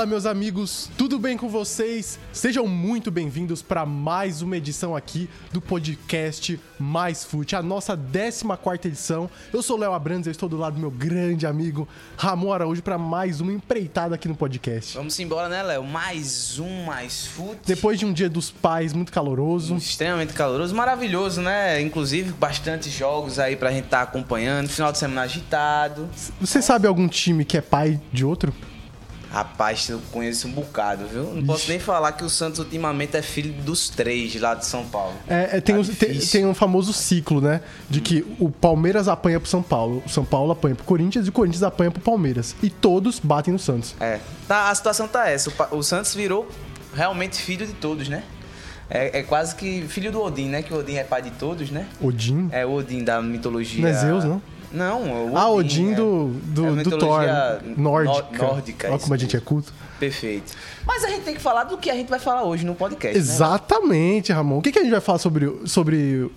Fala, meus amigos, tudo bem com vocês? Sejam muito bem-vindos para mais uma edição aqui do podcast Mais Fute, a nossa 14 edição. Eu sou o Léo Abrantes, eu estou do lado do meu grande amigo Ramon Araújo para mais uma empreitada aqui no podcast. Vamos embora, né, Léo? Mais um Mais Fute. Depois de um dia dos pais muito caloroso. Extremamente caloroso, maravilhoso, né? Inclusive, bastante jogos aí pra gente estar tá acompanhando. Final de semana agitado. Você sabe algum time que é pai de outro? Rapaz, eu conheço um bocado, viu? Não posso nem falar que o Santos ultimamente é filho dos três lá de São Paulo. É, é tem, tá um, tem, tem, um famoso ciclo, né? De hum. que o Palmeiras apanha pro São Paulo, o São Paulo apanha pro Corinthians e o Corinthians apanha pro Palmeiras. E todos batem no Santos. É. Tá, a situação tá essa. O, o Santos virou realmente filho de todos, né? É, é, quase que filho do Odin, né? Que o Odin é pai de todos, né? Odin? É o Odin da mitologia. Não é Zeus, não? Não, o Odin. Ah, Odin é, do, do, é do Thor. Nórdica. Nórdica. Olha como a gente é culto. Perfeito. Mas a gente tem que falar do que a gente vai falar hoje no podcast. Né, Exatamente, né? Ramon. O que, que a gente vai falar sobre. sobre...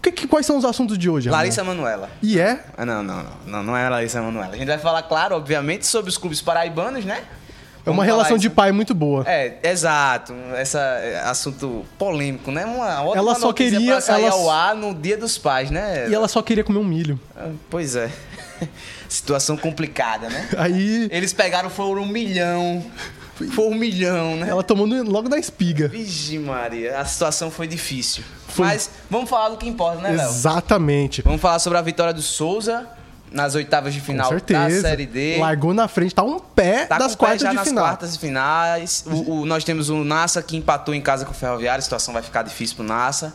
Que, que, quais são os assuntos de hoje, Ramon? Larissa Manuela. E é? Ah, não, não, não, não. Não é Larissa Manuela. A gente vai falar, claro, obviamente, sobre os clubes paraibanos, né? É uma relação de pai muito boa. É, exato. Esse é, assunto polêmico, né? Uma outra ela só queria pra sair ela... ao ar no Dia dos Pais, né? E ela só queria comer um milho. Ah, pois é. Situação complicada, né? Aí. Eles pegaram, foram um milhão. Foi um milhão, né? Ela tomou logo da espiga. Vixe, Maria. A situação foi difícil. Foi... Mas vamos falar do que importa, né, Léo? Exatamente. Vamos falar sobre a vitória do Souza nas oitavas de final da Série D. Largou na frente, tá um pé tá das quartas pé de nas final. quartas de finais. O, o, nós temos o Nassa que empatou em casa com o Ferroviário, a situação vai ficar difícil pro Nassa.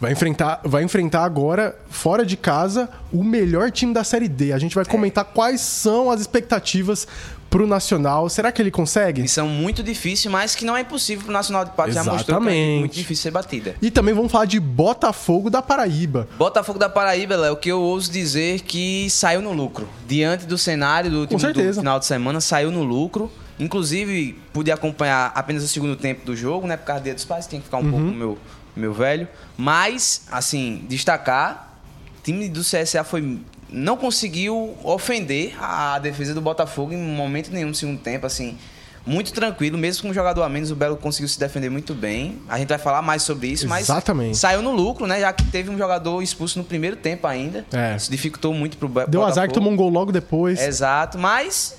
Vai enfrentar, vai enfrentar agora, fora de casa, o melhor time da Série D. A gente vai é. comentar quais são as expectativas pro Nacional. Será que ele consegue? Missão muito difícil, mas que não é impossível pro Nacional de Pato. Já mostrou que é muito difícil ser batida. E também vamos falar de Botafogo da Paraíba. Botafogo da Paraíba, é o que eu ouso dizer que saiu no lucro. Diante do cenário do último do final de semana, saiu no lucro. Inclusive, pude acompanhar apenas o segundo tempo do jogo, né? Por causa do dia dos pais, tem que ficar um uhum. pouco no meu meu velho. Mas, assim, destacar, o time do CSA foi não conseguiu ofender a defesa do Botafogo em momento nenhum no segundo tempo, assim, muito tranquilo, mesmo com um jogador a menos, o Belo conseguiu se defender muito bem. A gente vai falar mais sobre isso, Exatamente. mas saiu no lucro, né? Já que teve um jogador expulso no primeiro tempo ainda. É. Isso dificultou muito pro Deu Botafogo. Deu azar que tomou um gol logo depois. Exato, mas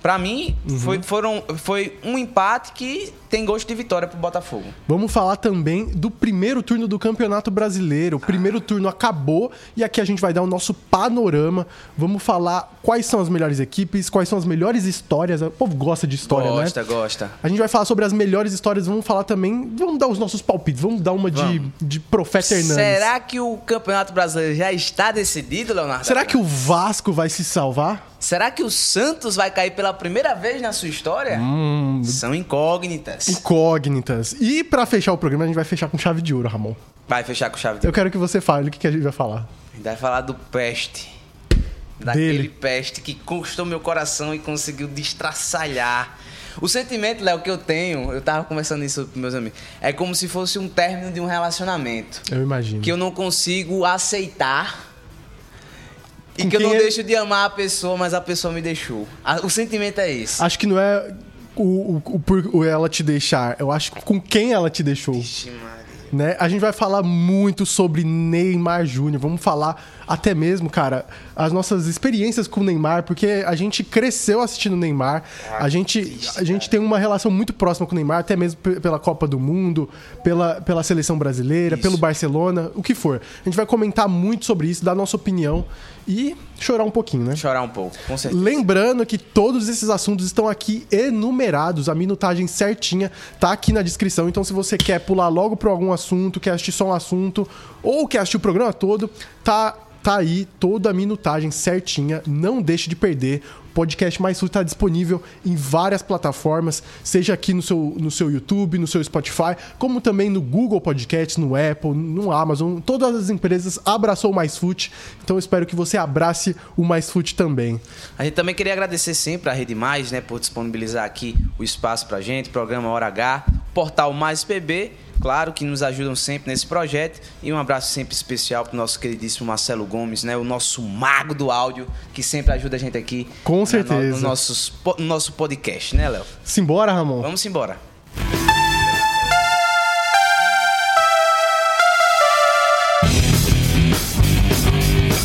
para mim, uhum. foi, foram, foi um empate que tem gosto de vitória pro Botafogo. Vamos falar também do primeiro turno do Campeonato Brasileiro. O primeiro ah. turno acabou e aqui a gente vai dar o nosso panorama. Vamos falar quais são as melhores equipes, quais são as melhores histórias. O povo gosta de história, gosta, né? Gosta, gosta. A gente vai falar sobre as melhores histórias, vamos falar também, vamos dar os nossos palpites, vamos dar uma de, de Profeta Hernandes. Será que o Campeonato Brasileiro já está decidido, Leonardo? Será que o Vasco vai se salvar? Será que o Santos vai cair pela primeira vez na sua história? Hum, São incógnitas. Incógnitas. E para fechar o programa, a gente vai fechar com chave de ouro, Ramon. Vai fechar com chave de ouro. Eu quero que você fale o que a gente vai falar. A gente vai falar do peste. Daquele Dele. peste que conquistou meu coração e conseguiu destraçalhar. O sentimento, Léo, que eu tenho, eu tava conversando isso com meus amigos, é como se fosse um término de um relacionamento. Eu imagino. Que eu não consigo aceitar e que eu não é... deixo de amar a pessoa, mas a pessoa me deixou. O sentimento é esse. Acho que não é o, o, o, ela te deixar. Eu acho com quem ela te deixou. Vixe. Né? A gente vai falar muito sobre Neymar Júnior. Vamos falar até mesmo, cara, as nossas experiências com o Neymar, porque a gente cresceu assistindo o Neymar. a gente, a gente tem uma relação muito próxima com o Neymar, até mesmo pela Copa do Mundo, pela, pela seleção brasileira, isso. pelo Barcelona, o que for. A gente vai comentar muito sobre isso, dar nossa opinião e chorar um pouquinho, né? Chorar um pouco, com certeza. Lembrando que todos esses assuntos estão aqui enumerados, a minutagem certinha tá aqui na descrição. Então, se você quer pular logo para algum assunto, quer assistir só um assunto ou quer assistir o programa todo, tá tá aí toda a minutagem certinha. Não deixe de perder. Podcast Mais Sul está disponível em várias plataformas, seja aqui no seu, no seu YouTube, no seu Spotify, como também no Google Podcasts, no Apple, no Amazon. Todas as empresas abraçou o Mais Foot, então espero que você abrace o Mais Foot também. A gente também queria agradecer sempre a Rede Mais, né, por disponibilizar aqui o espaço para gente, programa Hora H, portal Mais PB claro, que nos ajudam sempre nesse projeto. E um abraço sempre especial para o nosso queridíssimo Marcelo Gomes, né? O nosso mago do áudio, que sempre ajuda a gente aqui. Com certeza. No, no, nossos, no nosso podcast, né, Léo? Simbora, Ramon? Vamos embora.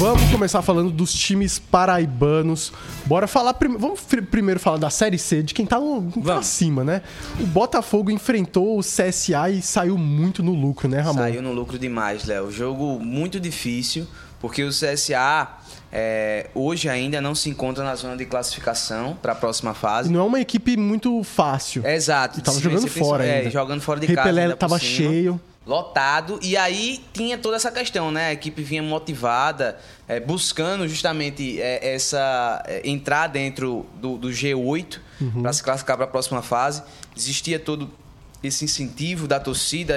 Vamos começar falando dos times paraibanos. Bora falar. Prim... Vamos primeiro falar da Série C, de quem tá, quem tá acima, né? O Botafogo enfrentou o CSA e saiu muito no lucro, né, Ramon? Saiu no lucro demais, Léo. Jogo muito difícil, porque o CSA. É, hoje ainda não se encontra na zona de classificação para a próxima fase. Não é uma equipe muito fácil. É, exato. E tava jogando fora é, ainda. jogando fora de Repelé casa. tava cheio lotado. E aí tinha toda essa questão, né? A equipe vinha motivada, é, buscando justamente é, essa é, entrar dentro do, do G8 uhum. para se classificar para a próxima fase. Existia todo esse incentivo da torcida,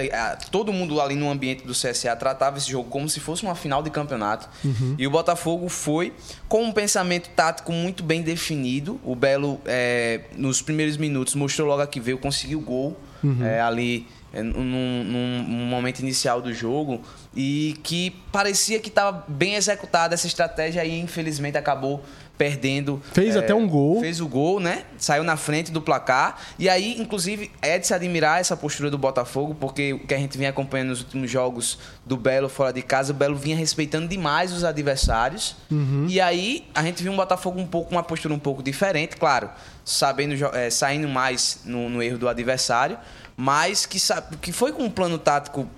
todo mundo ali no ambiente do CSA tratava esse jogo como se fosse uma final de campeonato. Uhum. E o Botafogo foi com um pensamento tático muito bem definido. O Belo, é, nos primeiros minutos, mostrou logo que veio, conseguiu o gol uhum. ali num, num, num, momento inicial do jogo e que parecia que estava bem executada essa estratégia e infelizmente acabou perdendo. Fez é, até um gol. Fez o gol, né? Saiu na frente do placar. E aí, inclusive, é de se admirar essa postura do Botafogo, porque o que a gente vinha acompanhando nos últimos jogos do Belo fora de casa, o Belo vinha respeitando demais os adversários. Uhum. E aí, a gente viu um Botafogo um pouco, uma postura um pouco diferente, claro, sabendo, é, saindo mais no, no erro do adversário mas que, que foi com um plano tático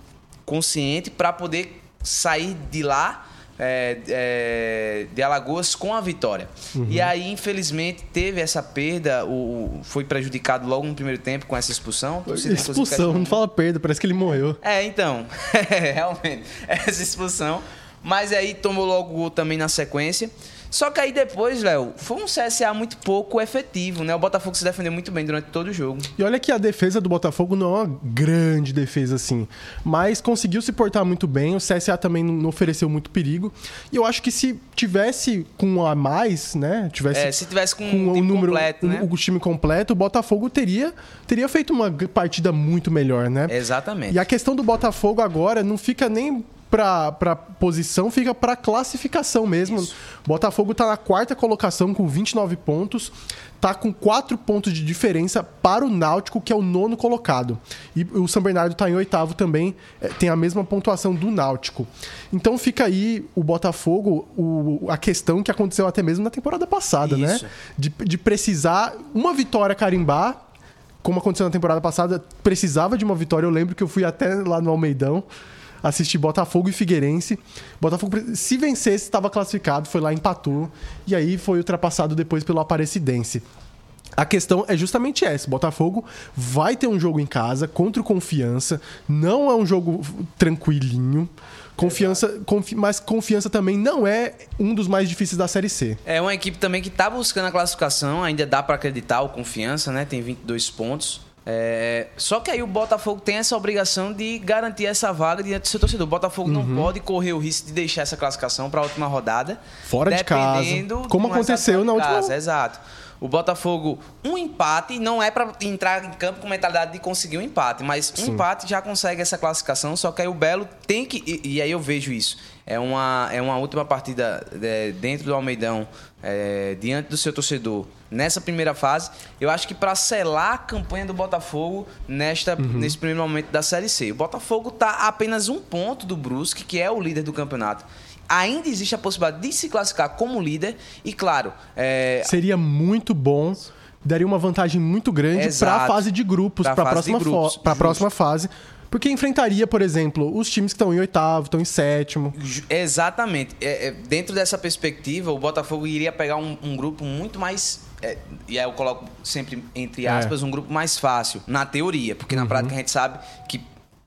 consciente para poder sair de lá é, é, de Alagoas com a vitória. Uhum. E aí, infelizmente, teve essa perda, o, foi prejudicado logo no primeiro tempo com essa expulsão. Expulsão, não fala perda, parece que ele morreu. É, então, realmente, essa expulsão. Mas aí tomou logo o gol também na sequência. Só que aí depois, Léo, foi um CSA muito pouco efetivo, né? O Botafogo se defendeu muito bem durante todo o jogo. E olha que a defesa do Botafogo não é uma grande defesa assim, mas conseguiu se portar muito bem. O CSA também não ofereceu muito perigo. E eu acho que se tivesse com a mais, né? Tivesse é, se tivesse com, com o número, completo, né? o, o time completo, o Botafogo teria, teria feito uma partida muito melhor, né? Exatamente. E a questão do Botafogo agora não fica nem para posição, fica para classificação mesmo. Isso. Botafogo está na quarta colocação com 29 pontos, tá com 4 pontos de diferença para o Náutico, que é o nono colocado. E o São Bernardo está em oitavo também, é, tem a mesma pontuação do Náutico. Então fica aí o Botafogo, o, a questão que aconteceu até mesmo na temporada passada, né? Isso. né? De, de precisar uma vitória carimbar como aconteceu na temporada passada, precisava de uma vitória. Eu lembro que eu fui até lá no Almeidão assistir Botafogo e Figueirense. Botafogo, se vencesse, estava classificado, foi lá, empatou. E aí foi ultrapassado depois pelo Aparecidense. A questão é justamente essa. Botafogo vai ter um jogo em casa contra o Confiança. Não é um jogo tranquilinho. Confiança, confi mas confiança também não é um dos mais difíceis da Série C. É uma equipe também que está buscando a classificação, ainda dá para acreditar o Confiança, né? Tem 22 pontos. É, só que aí o Botafogo tem essa obrigação de garantir essa vaga diante do seu torcedor. O Botafogo uhum. não pode correr o risco de deixar essa classificação para a última rodada. Fora de casa. Como aconteceu na última casa. Exato. O Botafogo, um empate não é para entrar em campo com mentalidade de conseguir um empate, mas um Sim. empate já consegue essa classificação. Só que aí o Belo tem que. E, e aí eu vejo isso. É uma, é uma última partida é, dentro do Almeidão, é, diante do seu torcedor nessa primeira fase. Eu acho que para selar a campanha do Botafogo nesta, uhum. nesse primeiro momento da Série C. O Botafogo está a apenas um ponto do Brusque, que é o líder do campeonato. Ainda existe a possibilidade de se classificar como líder e, claro... É... Seria muito bom daria uma vantagem muito grande para a fase de grupos, para a próxima, grupos, próxima fase. Porque enfrentaria, por exemplo, os times que estão em oitavo, estão em sétimo. Exatamente. É, é, dentro dessa perspectiva, o Botafogo iria pegar um, um grupo muito mais é, e aí eu coloco sempre entre é. aspas, um grupo mais fácil, na teoria, porque uhum. na prática a gente sabe que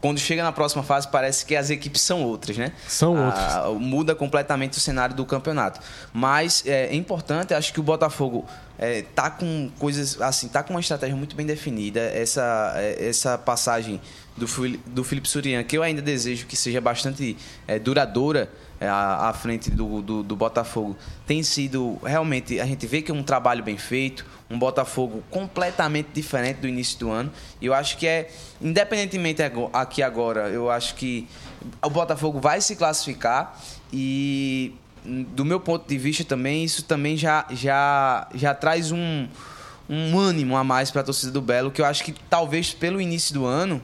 quando chega na próxima fase parece que as equipes são outras, né? São outras. Ah, muda completamente o cenário do campeonato. Mas é, é importante, acho que o Botafogo é, tá com coisas assim, tá com uma estratégia muito bem definida. Essa, é, essa passagem do, do Felipe Surian, que eu ainda desejo que seja bastante é, duradoura à, à frente do, do, do, Botafogo, tem sido realmente. A gente vê que é um trabalho bem feito, um Botafogo completamente diferente do início do ano. E eu acho que é, independentemente aqui agora, eu acho que o Botafogo vai se classificar e do meu ponto de vista também, isso também já, já, já traz um, um ânimo a mais para a torcida do Belo, que eu acho que talvez pelo início do ano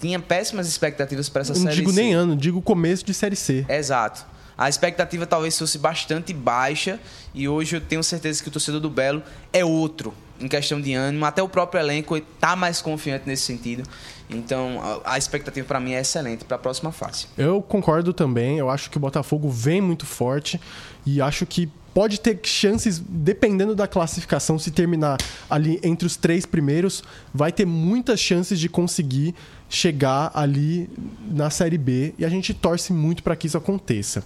tinha péssimas expectativas para essa Não série digo C. nem ano, digo começo de série C. Exato. A expectativa talvez fosse bastante baixa e hoje eu tenho certeza que o torcedor do Belo é outro em questão de ânimo, até o próprio elenco está mais confiante nesse sentido. Então, a, expectativa para mim é excelente para a próxima fase. Eu concordo também, eu acho que o Botafogo vem muito forte e acho que pode ter chances, dependendo da classificação, se terminar ali entre os três primeiros, vai ter muitas chances de conseguir chegar ali na Série B e a gente torce muito para que isso aconteça.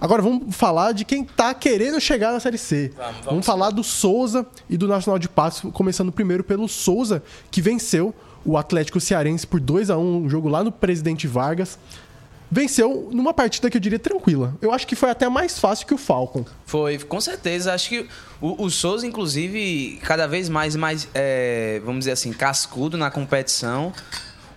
Agora vamos falar de quem tá querendo chegar na Série C. Vamos, vamos. vamos falar do Souza e do Nacional de Patos, começando primeiro pelo Souza, que venceu o Atlético Cearense por 2 a 1 um jogo lá no Presidente Vargas venceu numa partida que eu diria tranquila. Eu acho que foi até mais fácil que o Falcon. Foi, com certeza. Acho que o, o Souza, inclusive, cada vez mais, mais é, vamos dizer assim, cascudo na competição.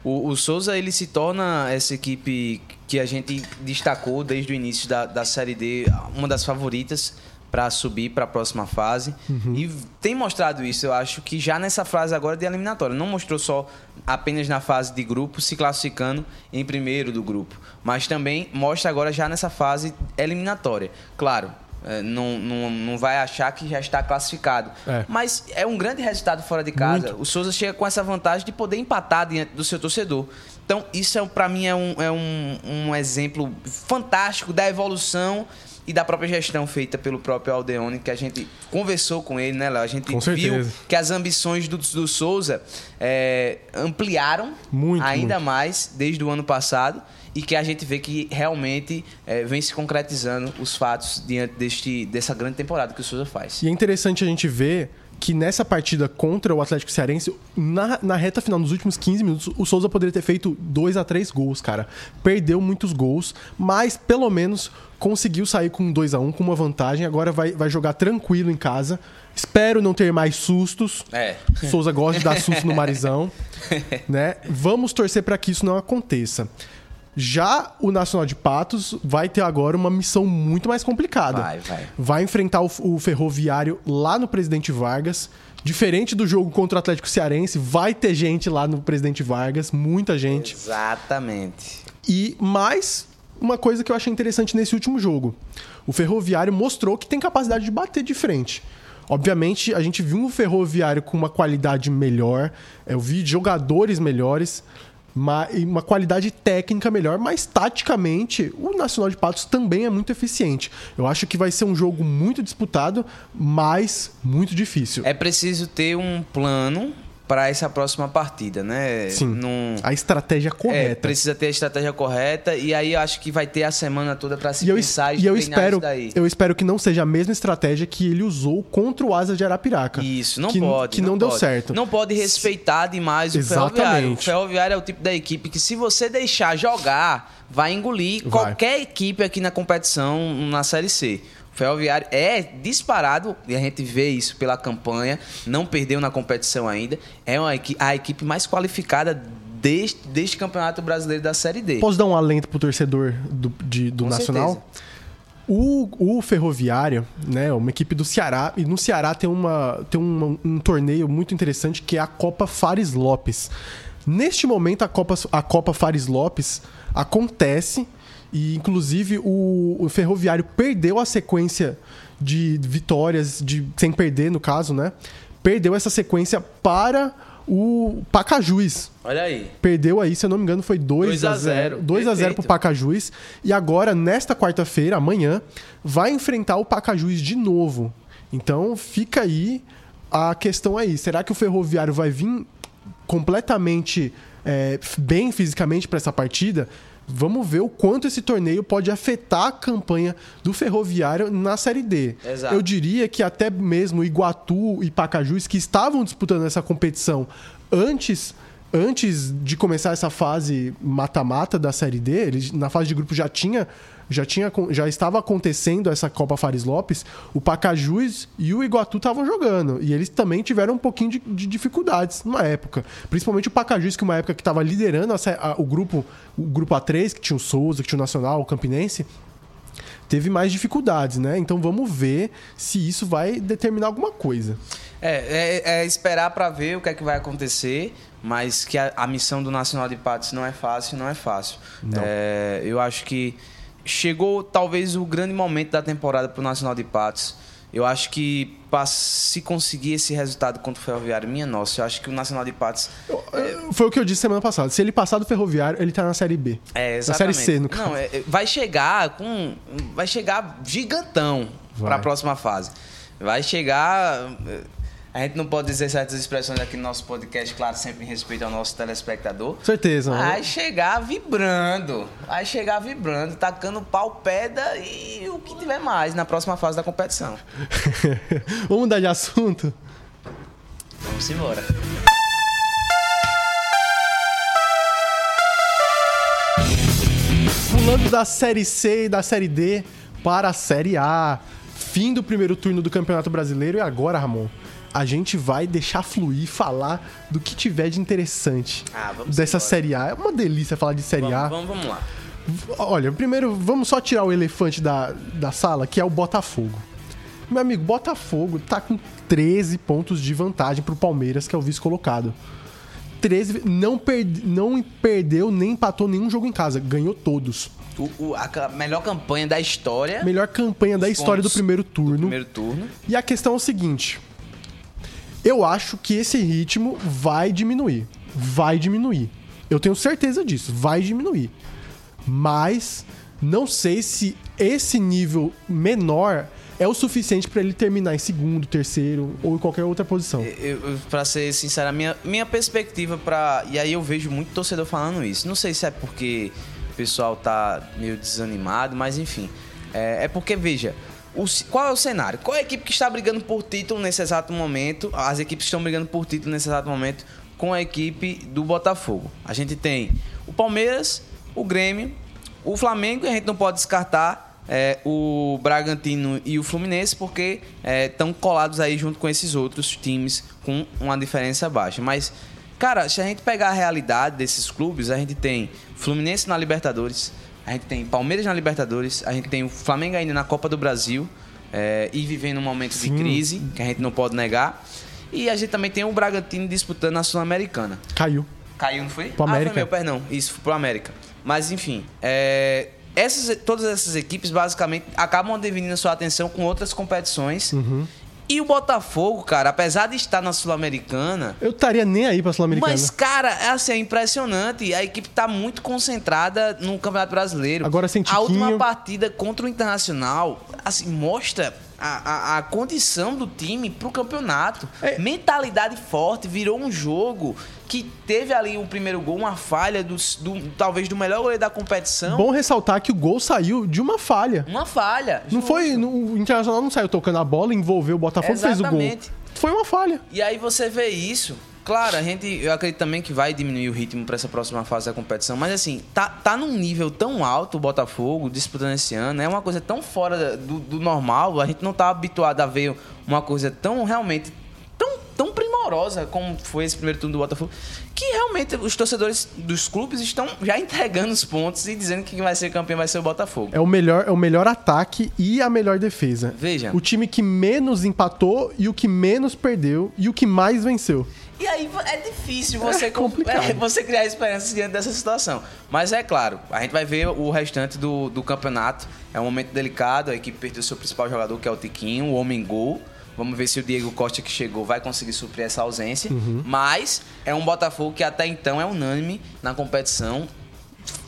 O, o, Souza ele se torna essa equipe que a gente destacou desde o início da, da Série D, uma das favoritas para subir para a próxima fase. Uhum. E tem mostrado isso, eu acho que já nessa fase agora de eliminatória. Não mostrou só apenas na fase de grupo, se classificando em primeiro do grupo, mas também mostra agora já nessa fase eliminatória. Claro, é, não, não, não vai achar que já está classificado. É. Mas é um grande resultado fora de casa. Muito. O Souza chega com essa vantagem de poder empatar diante do seu torcedor. Então, isso é, para mim é, um, é um, um exemplo fantástico da evolução e da própria gestão feita pelo próprio Aldeone, que a gente conversou com ele, né, Léo? A gente viu que as ambições do, do Souza é, ampliaram muito, ainda muito. mais desde o ano passado e que a gente vê que realmente é, vem se concretizando os fatos diante deste, dessa grande temporada que o Souza faz. E é interessante a gente ver que nessa partida contra o Atlético Cearense, na, na reta final, nos últimos 15 minutos, o Souza poderia ter feito 2 a 3 gols, cara. Perdeu muitos gols, mas pelo menos conseguiu sair com 2 a 1 com uma vantagem. Agora vai, vai jogar tranquilo em casa. Espero não ter mais sustos. É. Souza gosta de dar susto no Marizão. né? Vamos torcer para que isso não aconteça. Já o Nacional de Patos vai ter agora uma missão muito mais complicada. Vai, vai. Vai enfrentar o, o Ferroviário lá no Presidente Vargas. Diferente do jogo contra o Atlético Cearense, vai ter gente lá no Presidente Vargas, muita gente. Exatamente. E mais uma coisa que eu achei interessante nesse último jogo. O Ferroviário mostrou que tem capacidade de bater de frente. Obviamente, a gente viu um Ferroviário com uma qualidade melhor, eu vi jogadores melhores, uma, uma qualidade técnica melhor, mas taticamente o Nacional de Patos também é muito eficiente. Eu acho que vai ser um jogo muito disputado, mas muito difícil. É preciso ter um plano para essa próxima partida, né? Sim. Num... A estratégia correta. É, precisa ter a estratégia correta e aí eu acho que vai ter a semana toda para se e pensar eu, e eu espero, eu espero que não seja a mesma estratégia que ele usou contra o Asa de Arapiraca. Isso, não que, pode. Que não, não deu pode. certo. Não pode respeitar demais o Exatamente. Ferroviário. O Ferroviário é o tipo da equipe que se você deixar jogar, vai engolir vai. qualquer equipe aqui na competição na Série C. Ferroviário é disparado, e a gente vê isso pela campanha, não perdeu na competição ainda. É uma, a equipe mais qualificada deste, deste Campeonato Brasileiro da Série D. Posso dar um alento pro torcedor do, de, do Nacional? O, o, Ferroviário, né, uma equipe do Ceará, e no Ceará tem, uma, tem um, um torneio muito interessante que é a Copa Fares Lopes. Neste momento, a Copa, a Copa Fares Lopes acontece e, inclusive, o, o Ferroviário perdeu a sequência de vitórias, de, sem perder, no caso, né? Perdeu essa sequência para o Pacajus. Olha aí. Perdeu aí, se eu não me engano, foi 2 a 0 2 a 0 pro Pacajus. E agora, nesta quarta-feira, amanhã, vai enfrentar o Pacajus de novo. Então, fica aí a questão aí. Será que o Ferroviário vai vir completamente é, bem fisicamente para essa partida? Vamos ver o quanto esse torneio pode afetar a campanha do Ferroviário na Série D. Exato. Eu diria que até mesmo Iguatu e Pacajus, que estavam disputando essa competição antes antes de começar essa fase mata-mata da Série D, ele, na fase de grupo já tinha já, tinha, já estava acontecendo essa Copa Fares Lopes, o Pacajus e o Iguatu estavam jogando. E eles também tiveram um pouquinho de, de dificuldades numa época. Principalmente o Pacajus, que uma época que estava liderando a, a, o grupo o grupo A3, que tinha o Souza, que tinha o Nacional, o Campinense teve mais dificuldades, né? Então vamos ver se isso vai determinar alguma coisa. É, é, é esperar para ver o que é que vai acontecer, mas que a, a, missão do Nacional de Patos não é fácil, não é fácil. Não. É, eu acho que chegou talvez o grande momento da temporada para o Nacional de Patos. Eu acho que se conseguir esse resultado contra o Ferroviário, minha nossa, eu acho que o Nacional de Patos. Foi o que eu disse semana passada. Se ele passar do Ferroviário, ele tá na Série B. É, exatamente. Na Série C, no caso. Não, é, vai chegar com. Vai chegar gigantão para a próxima fase. Vai chegar a gente não pode dizer certas expressões aqui no nosso podcast, claro, sempre em respeito ao nosso telespectador. Certeza. Vai né? chegar vibrando. Vai chegar vibrando, tacando pau, pedra e o que tiver mais na próxima fase da competição. Vamos mudar de assunto? Vamos embora. Pulando da Série C e da Série D para a Série A. Fim do primeiro turno do Campeonato Brasileiro e agora, Ramon, a gente vai deixar fluir, falar do que tiver de interessante ah, dessa embora. Série A. É uma delícia falar de Série vamos, A. Vamos, vamos lá. Olha, primeiro, vamos só tirar o elefante da, da sala, que é o Botafogo. Meu amigo, Botafogo tá com 13 pontos de vantagem pro Palmeiras, que é o vice-colocado. 13, não, não perdeu nem empatou nenhum jogo em casa, ganhou todos. O, o, a melhor campanha da história. Melhor campanha da história do primeiro turno. Do primeiro turno. E a questão é o seguinte: eu acho que esse ritmo vai diminuir. Vai diminuir. Eu tenho certeza disso, vai diminuir. Mas não sei se esse nível menor é o suficiente para ele terminar em segundo, terceiro ou em qualquer outra posição. Para ser sincero, minha, minha perspectiva para e aí eu vejo muito torcedor falando isso. Não sei se é porque o pessoal tá meio desanimado, mas enfim. É, é porque, veja, o, qual é o cenário? Qual é a equipe que está brigando por título nesse exato momento? As equipes estão brigando por título nesse exato momento com a equipe do Botafogo. A gente tem o Palmeiras, o Grêmio, o Flamengo e a gente não pode descartar é, o Bragantino e o Fluminense porque estão é, colados aí junto com esses outros times com uma diferença baixa. Mas, cara, se a gente pegar a realidade desses clubes, a gente tem Fluminense na Libertadores, a gente tem Palmeiras na Libertadores, a gente tem o Flamengo ainda na Copa do Brasil é, e vivendo um momento Sim. de crise, que a gente não pode negar. E a gente também tem o Bragantino disputando a Sul-Americana. Caiu. Caiu, não foi? Pro América. Ah, foi meu, perdão. Isso, pro América. Mas, enfim, é, essas, todas essas equipes basicamente acabam definindo a sua atenção com outras competições. Uhum. E o Botafogo, cara, apesar de estar na Sul-Americana. Eu estaria nem aí pra Sul-Americana. Mas, cara, é assim, é impressionante. A equipe tá muito concentrada no Campeonato Brasileiro. Agora sem A última partida contra o Internacional, assim, mostra a, a, a, condição do time pro campeonato. É. Mentalidade forte, virou um jogo que teve ali o primeiro gol, uma falha do, do, talvez do melhor goleiro da competição. Bom ressaltar que o gol saiu de uma falha. Uma falha. Não foi. No, o Internacional não saiu tocando a bola, envolveu o Botafogo Exatamente. fez o gol. Foi uma falha. E aí você vê isso. Claro, a gente, eu acredito também que vai diminuir o ritmo para essa próxima fase da competição, mas assim, tá, tá num nível tão alto o Botafogo disputando esse ano, é uma coisa tão fora do, do normal, a gente não tá habituado a ver uma coisa tão realmente tão primorosa como foi esse primeiro turno do Botafogo, que realmente os torcedores dos clubes estão já entregando os pontos e dizendo que quem vai ser campeão vai ser o Botafogo. É o melhor, é o melhor ataque e a melhor defesa. Veja. O time que menos empatou e o que menos perdeu e o que mais venceu. E aí é difícil você, é é, você criar esperanças diante dessa situação. Mas é claro, a gente vai ver o restante do, do campeonato. É um momento delicado, a equipe perdeu seu principal jogador, que é o Tiquinho, o homem gol. Vamos ver se o Diego Costa que chegou vai conseguir suprir essa ausência. Uhum. Mas é um Botafogo que até então é unânime na competição.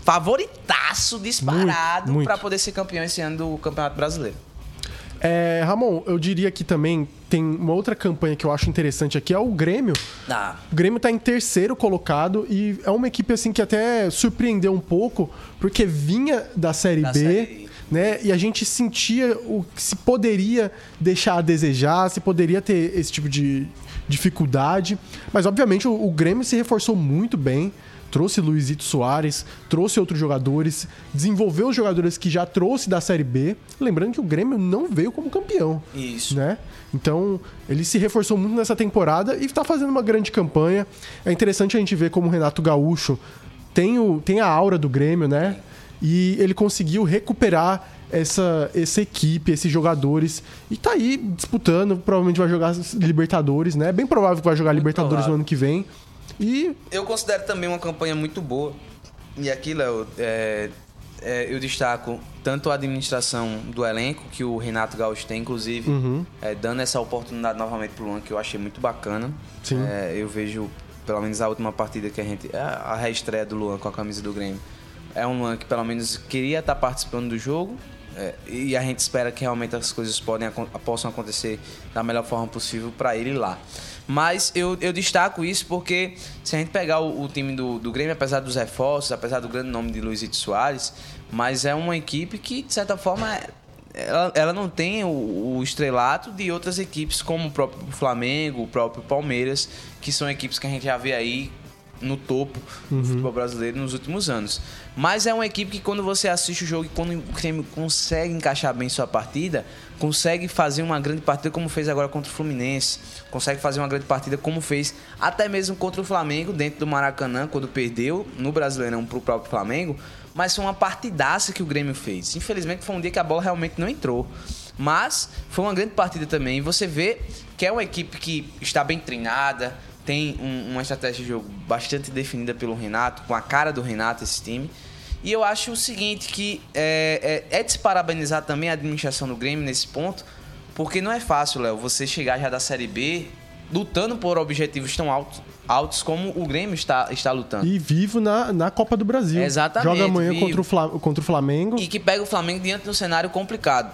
Favoritaço disparado para poder ser campeão esse ano do Campeonato Brasileiro. É, Ramon, eu diria que também tem uma outra campanha que eu acho interessante aqui, é o Grêmio. Ah. O Grêmio está em terceiro colocado e é uma equipe assim que até surpreendeu um pouco, porque vinha da Série da B. Série... Né? E a gente sentia o que se poderia deixar a desejar, se poderia ter esse tipo de dificuldade. Mas, obviamente, o, o Grêmio se reforçou muito bem trouxe Luizito Soares, trouxe outros jogadores, desenvolveu os jogadores que já trouxe da Série B. Lembrando que o Grêmio não veio como campeão. Isso. Né? Então, ele se reforçou muito nessa temporada e está fazendo uma grande campanha. É interessante a gente ver como o Renato Gaúcho tem, o, tem a aura do Grêmio, né? E ele conseguiu recuperar essa, essa equipe, esses jogadores. E tá aí disputando, provavelmente vai jogar Libertadores, né? É bem provável que vai jogar muito Libertadores provável. no ano que vem. E. Eu considero também uma campanha muito boa. E aqui, Léo, é, é, eu destaco tanto a administração do elenco, que o Renato Gaúcho tem, inclusive, uhum. é, dando essa oportunidade novamente pro Luan, que eu achei muito bacana. Sim. É, eu vejo, pelo menos a última partida que a gente. A reestreia do Luan com a camisa do Grêmio. É um Luan que pelo menos queria estar participando do jogo, é, e a gente espera que realmente as coisas podem, possam acontecer da melhor forma possível para ele lá. Mas eu, eu destaco isso porque se a gente pegar o, o time do, do Grêmio, apesar dos reforços, apesar do grande nome de Luizito Soares, mas é uma equipe que, de certa forma, ela, ela não tem o, o, estrelato de outras equipes, como o próprio Flamengo, o próprio Palmeiras, que são equipes que a gente já vê aí no topo uhum. do futebol brasileiro nos últimos anos. Mas é uma equipe que quando você assiste o jogo e quando o Grêmio consegue encaixar bem sua partida, consegue fazer uma grande partida como fez agora contra o Fluminense, consegue fazer uma grande partida como fez até mesmo contra o Flamengo dentro do Maracanã, quando perdeu no Brasileirão para o próprio Flamengo, mas foi uma partidaça que o Grêmio fez. Infelizmente foi um dia que a bola realmente não entrou. Mas foi uma grande partida também. E você vê que é uma equipe que está bem treinada, tem um, uma estratégia de jogo bastante definida pelo Renato, com a cara do Renato esse time. E eu acho o seguinte, que é, é, é de se parabenizar também a administração do Grêmio nesse ponto, porque não é fácil, Léo, você chegar já da Série B lutando por objetivos tão altos, altos como o Grêmio está, está lutando. E vivo na, na Copa do Brasil. Exatamente. Joga amanhã contra o, contra o Flamengo. E que pega o Flamengo diante de um cenário complicado.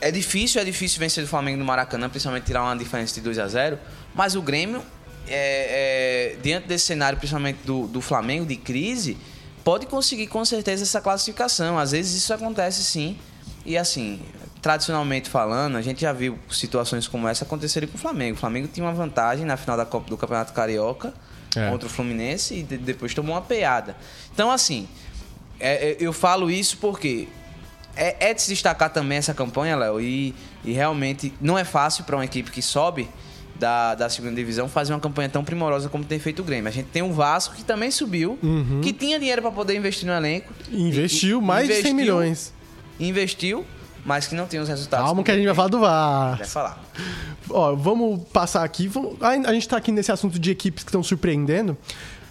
É difícil, é difícil vencer o Flamengo no Maracanã, principalmente tirar uma diferença de 2 a 0 mas o Grêmio é, é, diante desse cenário, principalmente do, do Flamengo, de crise, pode conseguir com certeza essa classificação. Às vezes isso acontece sim. E assim, tradicionalmente falando, a gente já viu situações como essa acontecerem com o Flamengo. O Flamengo tinha uma vantagem na final da Copa do Campeonato Carioca é. contra o Fluminense e depois tomou uma peada. Então, assim, é, é, eu falo isso porque é, é, de se destacar também essa campanha, Léo, e, e realmente não é fácil para uma equipe que sobe da, da segunda divisão fazer uma campanha tão primorosa como tem feito o Grêmio. A gente tem o Vasco, que também subiu, uhum. que tinha dinheiro para poder investir no elenco. Investiu e, mais investiu, de 100 milhões. Investiu, mas que não tem os resultados. Calma que a gente vai falar do Vasco. Vai falar. Ó, vamos passar aqui. A gente tá aqui nesse assunto de equipes que estão surpreendendo.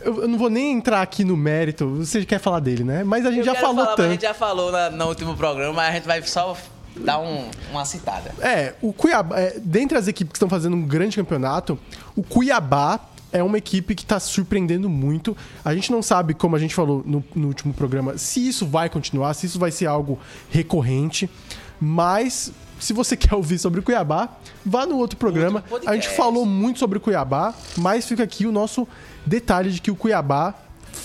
Eu, não vou nem entrar aqui no mérito. Você quer falar dele, né? Mas a gente eu já falou falar, tanto. A gente já falou na, no último programa, mas a gente vai só dar um, uma citada. É, o Cuiabá, é, dentre as equipes que estão fazendo um grande campeonato, o Cuiabá é uma equipe que está surpreendendo muito. A gente não sabe, como a gente falou no, no, último programa, se isso vai continuar, se isso vai ser algo recorrente. Mas, se você quer ouvir sobre o Cuiabá, vá no outro programa. A gente falou muito sobre o Cuiabá, mas fica aqui o nosso detalhe de que o Cuiabá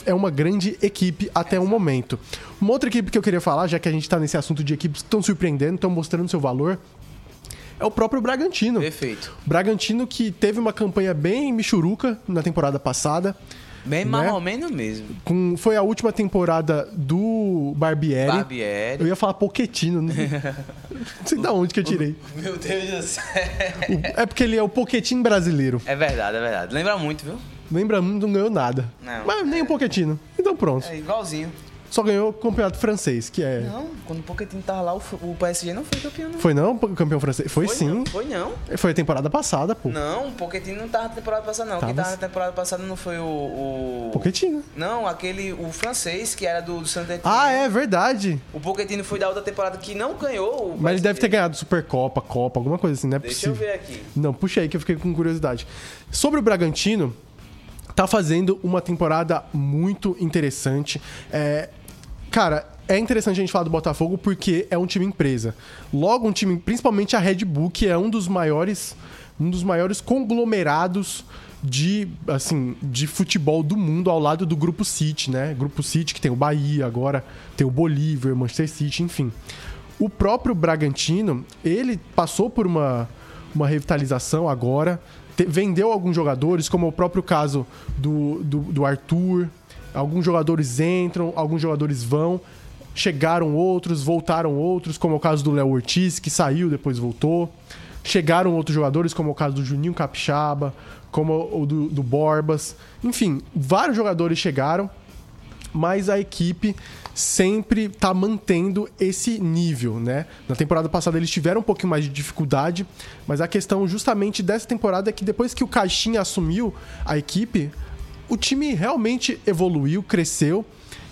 é uma grande equipe até o momento. Uma outra equipe que eu queria falar, já que a gente está nesse assunto de equipes que estão surpreendendo, estão mostrando seu valor, é o próprio Bragantino. Perfeito. Bragantino que teve uma campanha bem michuruca na temporada passada. Bem né? mais ou menos mesmo. Com, foi a última temporada do Barbieri. Barbieri. Eu ia falar Poquetino. Não, não sei de onde que eu tirei. Meu Deus do céu. É porque ele é o Poquetino brasileiro. É verdade, é verdade. Lembra muito, viu? Lembra muito, não ganhou nada. Não. Mas nem um Poquetino. Então pronto. É igualzinho. Só ganhou o campeonato francês, que é. Não, quando o Pochettino tava lá, o PSG não foi campeão, não. Foi não, o campeão francês? Foi, foi sim. Não, foi não. Foi a temporada passada, pô. Não, o Pochettino não tava na temporada passada, não. Tava. Quem tava na temporada passada não foi o. o... Pochettino. Não, aquele. O francês, que era do, do Saint Ah, é verdade. O Pochettino foi da outra temporada que não ganhou. Mas ele deve ter ganhado Supercopa, Copa, alguma coisa assim, não é Deixa possível. Deixa eu ver aqui. Não, puxa aí que eu fiquei com curiosidade. Sobre o Bragantino, tá fazendo uma temporada muito interessante. É, cara, é interessante a gente falar do Botafogo porque é um time empresa. Logo, um time, principalmente a Red Bull, que é um dos maiores, um dos maiores conglomerados de, assim, de futebol do mundo ao lado do Grupo City, né? Grupo City que tem o Bahia agora, tem o Bolívar, Manchester City, enfim. O próprio Bragantino, ele passou por uma, uma revitalização agora, te, vendeu alguns jogadores, como o próprio caso do, do, do Arthur. Alguns jogadores entram, alguns jogadores vão. Chegaram outros, voltaram outros, como é o caso do Léo Ortiz, que saiu, depois voltou. Chegaram outros jogadores, como é o caso do Juninho Capixaba, como o do, do Borbas. Enfim, vários jogadores chegaram. Mas a equipe sempre está mantendo esse nível, né? Na temporada passada eles tiveram um pouquinho mais de dificuldade, mas a questão justamente dessa temporada é que depois que o Caixinha assumiu a equipe, o time realmente evoluiu, cresceu.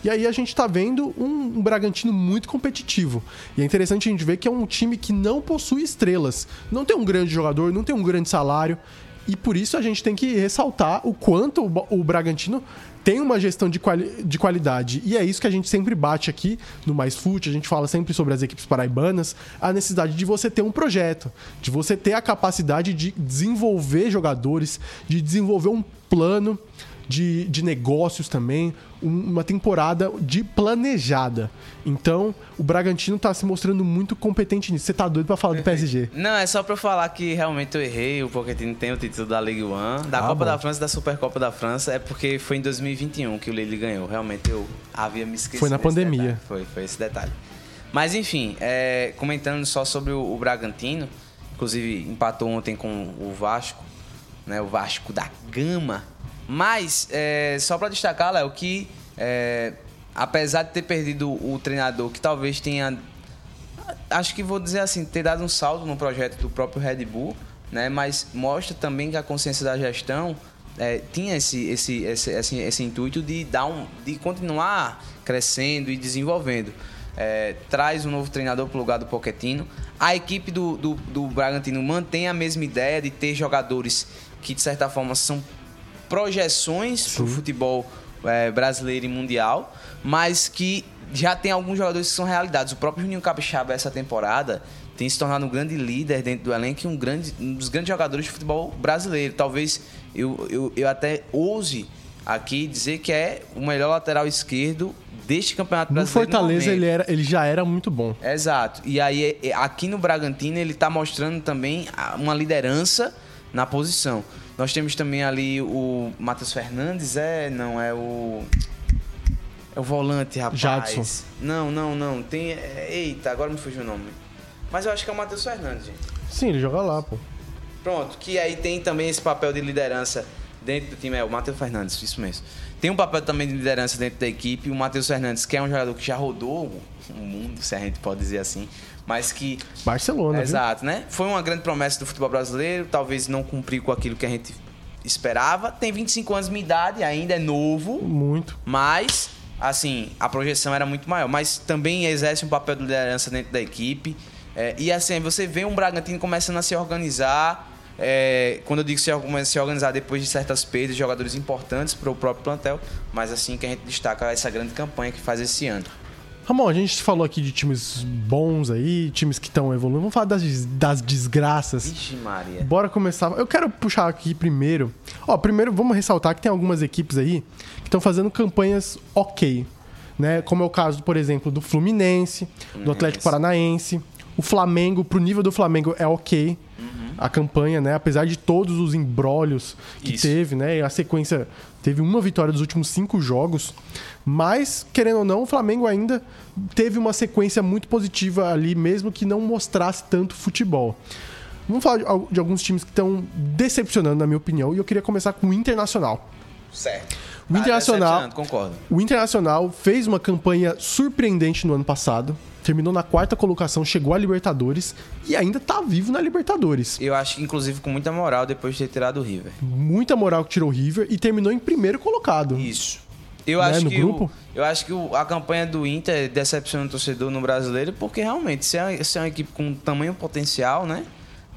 E aí a gente está vendo um, um, Bragantino muito competitivo. E é interessante a gente ver que é um time que não possui estrelas. Não tem um grande jogador, não tem um grande salário. E por isso a gente tem que ressaltar o quanto o, o Bragantino tem uma gestão de, quali de qualidade. E é isso que a gente sempre bate aqui no Mais Fute, a gente fala sempre sobre as equipes paraibanas, a necessidade de você ter um projeto, de você ter a capacidade de desenvolver jogadores, de desenvolver um plano de, de negócios também, uma temporada de planejada. Então, o Bragantino está se mostrando muito competente nisso. Você tá doido para falar do PSG? Não, é só para falar que realmente eu errei. O Pochettino tem o título da Ligue 1, da ah, Copa bom. da França, da Supercopa da França. É porque foi em 2021 que o Lille ganhou. Realmente eu havia me esquecido. Foi na pandemia. Detalhe. Foi, foi esse detalhe. Mas enfim, é, comentando só sobre o, o Bragantino, inclusive empatou ontem com o Vasco, né? O Vasco da Gama mas, é, só para destacar, Léo, que é, apesar de ter perdido o treinador, que talvez tenha. Acho que vou dizer assim, ter dado um salto no projeto do próprio Red Bull, né? Mas mostra também que a consciência da gestão é, tinha esse, esse, esse, esse, esse, intuito de, dar um, de continuar crescendo e desenvolvendo. É, traz um novo treinador para o lugar do Poquetino. A equipe do, do, do Bragantino mantém a mesma ideia de ter jogadores que, de certa forma, são projeções para o futebol é, brasileiro e mundial, mas que já tem alguns jogadores que são realidades. O próprio Juninho Capixaba, essa temporada, tem se tornado um grande líder dentro do elenco e um, grande, um dos grandes jogadores de futebol brasileiro. Talvez eu, eu, eu até ouse aqui dizer que é o melhor lateral esquerdo deste campeonato brasileiro. No Fortaleza ele, era, ele já era muito bom. Exato. E aí aqui no Bragantino ele está mostrando também uma liderança na posição. Nós temos também ali o Matheus Fernandes, é? Não, é o. É o volante, rapaz. Jadson. Não, não, não. Tem. Eita, agora me fugiu o nome. Mas eu acho que é o Matheus Fernandes, gente. Sim, ele joga lá, pô. Pronto, que aí tem também esse papel de liderança dentro do time. É o Matheus Fernandes, isso mesmo. Tem um papel também de liderança dentro da equipe. O Matheus Fernandes, que é um jogador que já rodou o mundo, se a gente pode dizer assim mas que. Barcelona. Exato, viu? né? Foi uma grande promessa do futebol brasileiro, talvez não cumpriu com aquilo que a gente esperava. Tem 25 anos de minha idade, ainda é novo. Muito. Mas, assim, a projeção era muito maior. Mas também exerce um papel de liderança dentro da equipe. É, e assim, você vê um Bragantino começando a se organizar. É, quando eu digo se, se organizar depois de certas perdas de jogadores importantes para o próprio plantel, mas assim que a gente destaca essa grande campanha que faz esse ano. Ramon, a gente falou aqui de times bons aí, times que estão evoluindo. Vamos falar das, das desgraças. Vixe, Maria. Bora começar. Eu quero puxar aqui primeiro. Ó, primeiro vamos ressaltar que tem algumas equipes aí que estão fazendo campanhas ok. Né? Como é o caso, por exemplo, do Fluminense, do Atlético Paranaense. O Flamengo, pro nível do Flamengo, é ok. Uhum. A campanha, né? Apesar de todos os embrólios que Isso. teve, né? A sequência teve uma vitória dos últimos cinco jogos. Mas, querendo ou não, o Flamengo ainda teve uma sequência muito positiva ali, mesmo que não mostrasse tanto futebol. Vamos falar de, alguns times que estão decepcionando, na minha opinião, e eu queria começar com o Internacional. Certo. O ah, Internacional, concordo. O Internacional fez uma campanha surpreendente no ano passado. Terminou na quarta colocação, chegou à Libertadores e ainda tá vivo na Libertadores. Eu acho que, inclusive, com muita moral depois de ter tirado o River. Muita moral que tirou o River e terminou em primeiro colocado. Isso. Eu né, acho no que grupo? O, eu acho que o, a campanha do Inter decepciona o torcedor no brasileiro, porque realmente, se é, se é uma equipe com tamanho potencial, né?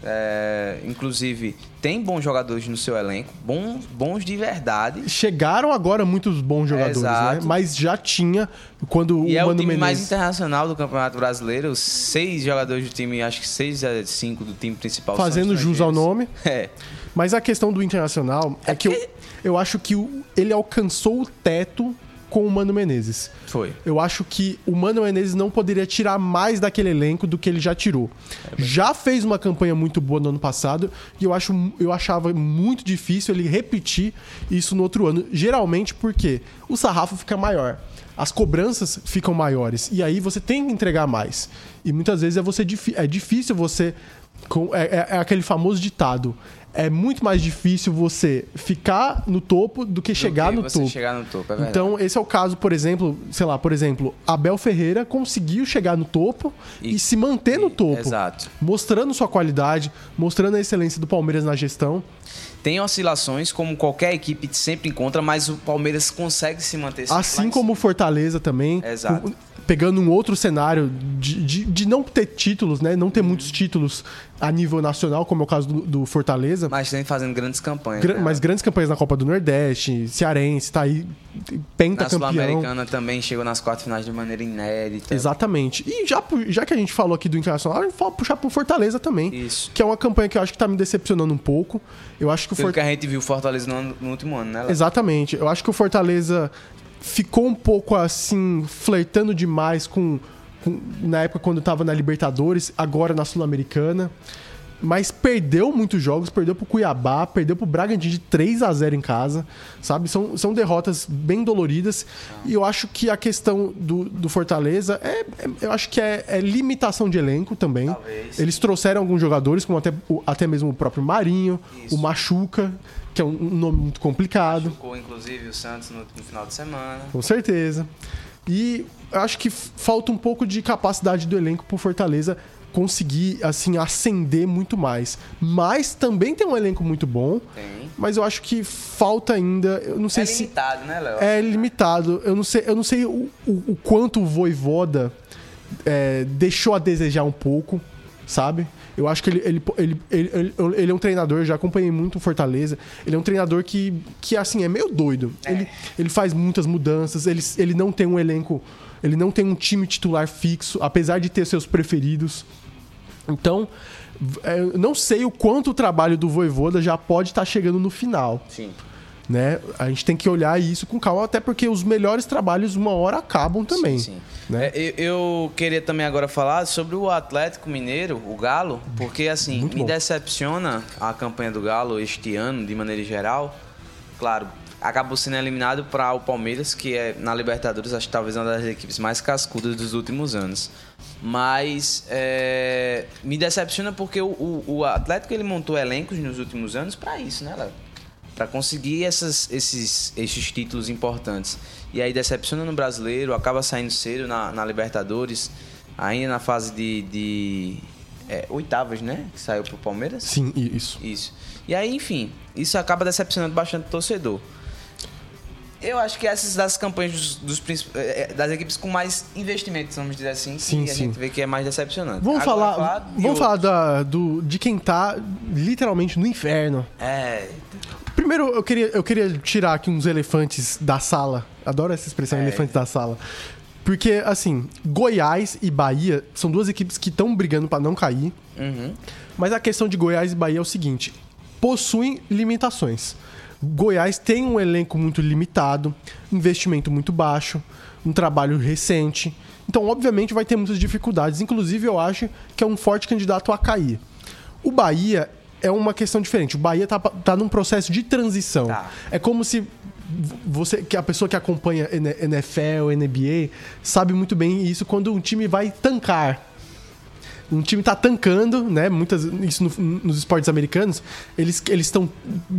É, inclusive, tem bons jogadores no seu elenco, bons, bons de verdade. Chegaram agora muitos bons jogadores, é, né? Mas já tinha quando e o é Mano o time Menezes... mais internacional do Campeonato Brasileiro. Seis jogadores do time, acho que seis a cinco do time principal. Fazendo jus ao nome. É. Mas a questão do internacional é, é que, que eu, eu acho que ele alcançou o teto com o Mano Menezes. Foi. Eu acho que o Mano Menezes não poderia tirar mais daquele elenco do que ele já tirou. É já fez uma campanha muito boa no ano passado e eu, acho, eu achava muito difícil ele repetir isso no outro ano. Geralmente porque o sarrafo fica maior. As cobranças ficam maiores e aí você tem que entregar mais. E muitas vezes é, você, é difícil você com, é, é, é aquele famoso ditado é muito mais difícil você ficar no topo do que, do chegar, que no topo. chegar no topo. É então, esse é o caso, por exemplo, sei lá, por exemplo, Abel Ferreira conseguiu chegar no topo e, e se manter e, no topo. Exato. Mostrando sua qualidade, mostrando a excelência do Palmeiras na gestão. Tem oscilações, como qualquer equipe sempre encontra, mas o Palmeiras consegue se manter. Assim como o Fortaleza também. Exato pegando um outro cenário de, de, de, não ter títulos, né? Não ter muitos títulos a nível nacional, como é o caso do, do Fortaleza. Mas tem fazendo grandes campanhas. Gra né? Mas grandes campanhas na Copa do Nordeste, Cearense, tá aí, pentacampeão. Na Sul-Americana também chegou nas quartas finais de maneira inédita. Exatamente. E já, já que a gente falou aqui do Internacional, a gente pode puxar pro Fortaleza também. Isso. Que é uma campanha que eu acho que tá me decepcionando um pouco. Eu acho que o Fort... que a gente viu o Fortaleza no, no último ano, né? Léo? Exatamente. Eu acho que o Fortaleza ficou um pouco assim, flertando demais com na época quando estava na Libertadores, agora na Sul-Americana. Mas perdeu muitos jogos, perdeu pro Cuiabá, perdeu pro Bragantino de 3 a 0 em casa, sabe? São, são derrotas bem doloridas. E eu acho que a questão do, do Fortaleza é, é Eu acho que é, é, limitação de elenco também. Talvez. Eles trouxeram alguns jogadores, como até, até mesmo o próprio Marinho, Isso. o Machuca, que é um, nome muito complicado. Machucou, inclusive, o Santos no, no final de semana. Com certeza. E eu acho que falta um pouco de capacidade do elenco pro Fortaleza conseguir assim ascender muito mais. Mas também tem um elenco muito bom. Tem. Mas eu acho que falta ainda, eu não sei é se É limitado, né, Léo? É limitado. Eu não sei, eu não sei o, o, o quanto o Voivoda é, deixou a desejar um pouco, sabe? Eu acho que ele, ele, ele, ele, ele, é um treinador, já acompanhei muito o Fortaleza. Ele é um treinador que, que assim, é meio doido. É. Ele, ele faz muitas mudanças, ele, ele não tem um elenco, ele não tem um time titular fixo, apesar de ter seus preferidos. Então, é, eu não sei o quanto o trabalho do Voivoda já pode estar tá chegando no final. Sim. Né? A gente tem que olhar isso com calma, até porque os melhores trabalhos uma hora acabam também. Sim, sim. Né? É, eu queria também agora falar sobre o Atlético Mineiro, o Galo, porque assim, Muito me bom. decepciona a campanha do Galo este ano, de maneira geral. Claro, acabou sendo eliminado para o Palmeiras, que é na Libertadores, acho que talvez uma das equipes mais cascudas dos últimos anos. Mas é, me decepciona porque o, o, o, Atlético ele montou elencos nos últimos anos para isso, né, Léo? Para conseguir essas, esses, esses títulos importantes. E aí decepciona no brasileiro, acaba saindo cedo na, na Libertadores, ainda na fase de, de é, oitavas, né? Que saiu pro Palmeiras. Sim, isso. Isso. E aí, enfim, isso acaba decepcionando bastante o torcedor. Eu acho que essas das campanhas dos, dos, é, é, das equipes com mais investimento, vamos dizer assim, sim, que a sim. gente vê que é mais decepcionante. Vamos Agora, falar, falar vamos falar da, do, de quem tá literalmente no inferno. É. Primeiro, eu queria, eu queria tirar aqui uns elefantes da sala. Adoro essa expressão, é. elefantes da sala. Porque, assim, Goiás e Bahia são duas equipes que estão brigando para não cair. Uhum. Mas a questão de Goiás e Bahia é o seguinte: possuem limitações. Goiás tem um elenco muito limitado, investimento muito baixo, um trabalho recente. Então, obviamente, vai ter muitas dificuldades. Inclusive, eu acho que é um forte candidato a cair. O Bahia é uma questão diferente. O Bahia tá, tá num processo de transição. Tá. É como se você que a pessoa que acompanha NFL, NBA, sabe muito bem isso quando um time vai tancar um time tá tancando, né? Muitas isso no, nos esportes americanos, eles eles estão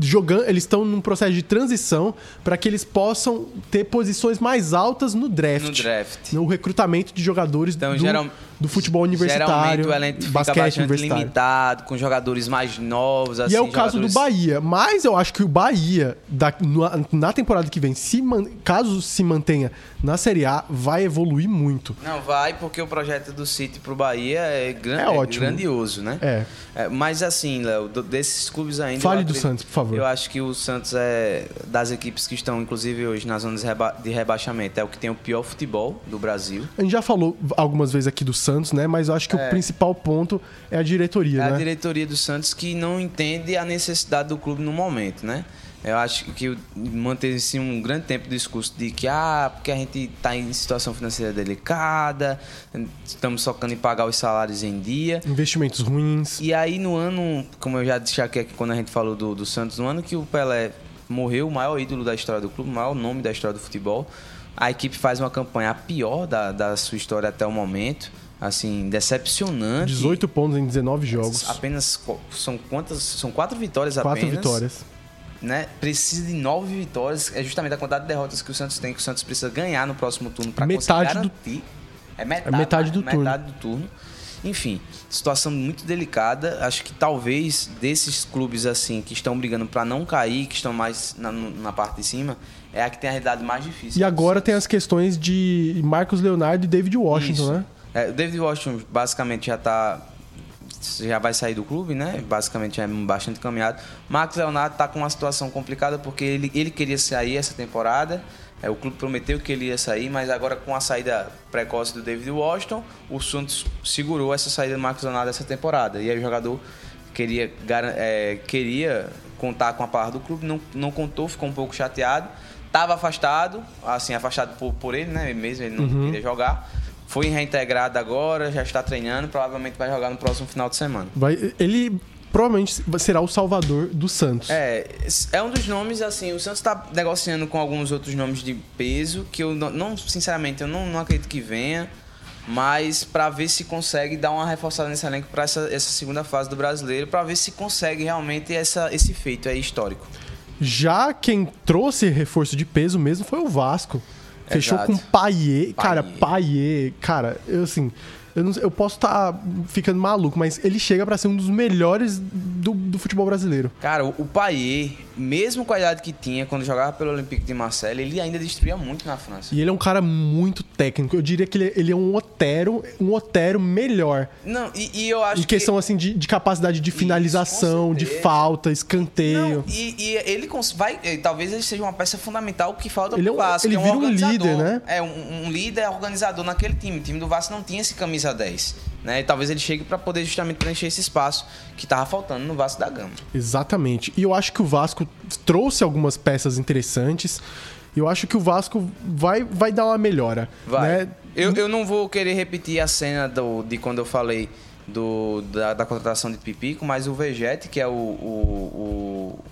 jogando, eles estão num processo de transição para que eles possam ter posições mais altas no draft. No draft. No recrutamento de jogadores então, do, geral, do futebol universitário, o elenco basquete universitário. limitado, com jogadores mais novos, assim, E é o caso jogadores... do Bahia, mas eu acho que o Bahia da, na temporada que vem, se man, caso se mantenha na Série A, vai evoluir muito. Não, vai, porque o projeto do City pro Bahia é, gran é, ótimo. grandioso, né? É. é mas assim, Léo, desses clubes ainda. Fale do Santos, por favor. Eu acho que o Santos é das equipes que estão, inclusive, hoje nas zonas de rebaixamento. É o que tem o pior futebol do Brasil. A gente já falou algumas vezes aqui do Santos, né? Mas eu acho que é. o principal ponto é a diretoria, é né? a diretoria do Santos que não entende a necessidade do clube no momento, né? Eu acho que manteve-se um grande tempo o discurso de que, ah, porque a gente está em situação financeira delicada, estamos socando em pagar os salários em dia. Investimentos ruins. E aí, no ano, como eu já disse aqui quando a gente falou do, do Santos, no ano que o Pelé morreu, o maior ídolo da história do clube, o maior nome da história do futebol, a equipe faz uma campanha a pior da, da sua história até o momento assim, decepcionante. 18 pontos em 19 jogos. Apenas são quantas? São quatro vitórias quatro apenas. Quatro vitórias. Né? Precisa de nove vitórias. É justamente a quantidade de derrotas que o Santos tem, que o Santos precisa ganhar no próximo turno para conseguir garantir. Do... É metade, é metade do turno. Metade do turno. Enfim, situação muito delicada. Acho que talvez desses clubes assim que estão brigando para não cair, que estão mais na, na, parte de cima, é a que tem a realidade mais difícil. E agora tem as questões de Marcos Leonardo e David Washington, Isso. né? É, o David Washington basicamente já está já vai sair do clube, né? Basicamente já é bastante caminhado. Marcos Leonardo está com uma situação complicada porque ele, ele queria sair essa temporada. É, o clube prometeu que ele ia sair, mas agora com a saída precoce do David Washington, o Santos segurou essa saída do Marcos Leonardo essa temporada. E aí o jogador queria, é, queria contar com a palavra do clube, não, não contou, ficou um pouco chateado. Estava afastado, assim, afastado por, por ele, né? Mesmo ele não uhum. queria jogar foi reintegrado agora, já está treinando, provavelmente vai jogar no próximo final de semana. Vai, ele provavelmente será o salvador do Santos. É, é um dos nomes, assim, o Santos está negociando com alguns outros nomes de peso, que eu não, sinceramente, eu não, não acredito que venha, mas para ver se consegue dar uma reforçada nesse elenco para essa, essa segunda fase do brasileiro, para ver se consegue realmente essa, esse feito aí histórico. Já quem trouxe reforço de peso mesmo foi o Vasco. Fechou Exato. com Paier. Cara, Paier, cara, eu assim. Eu, não, eu posso estar tá ficando maluco, mas ele chega para ser um dos melhores do, do futebol brasileiro. Cara, o, o Paier, mesmo com a idade que tinha, quando jogava pelo Olympique de Marseille, ele ainda destruía muito na França. E ele é um cara muito técnico. Eu diria que ele, ele é um Otero, um Otero melhor. Não, e, e eu acho em questão, que... assim, de, de capacidade de finalização, Isso, de falta, escanteio. Não, e, e, ele vai... Eh, talvez ele seja uma peça fundamental que falta ele pro é Vasco. Ele é um vira um líder, né? É, um, um líder organizador naquele time. O time do Vasco não tinha esse camisa 10. Né? E talvez ele chegue para poder justamente preencher esse espaço que estava faltando no Vasco da Gama. Exatamente. E eu acho que o Vasco trouxe algumas peças interessantes. Eu acho que o Vasco vai, vai dar uma melhora. Vai. Né? Eu, eu não vou querer repetir a cena do, de quando eu falei do, da, da contratação de Pipico, mas o Vegete, que é o, o, o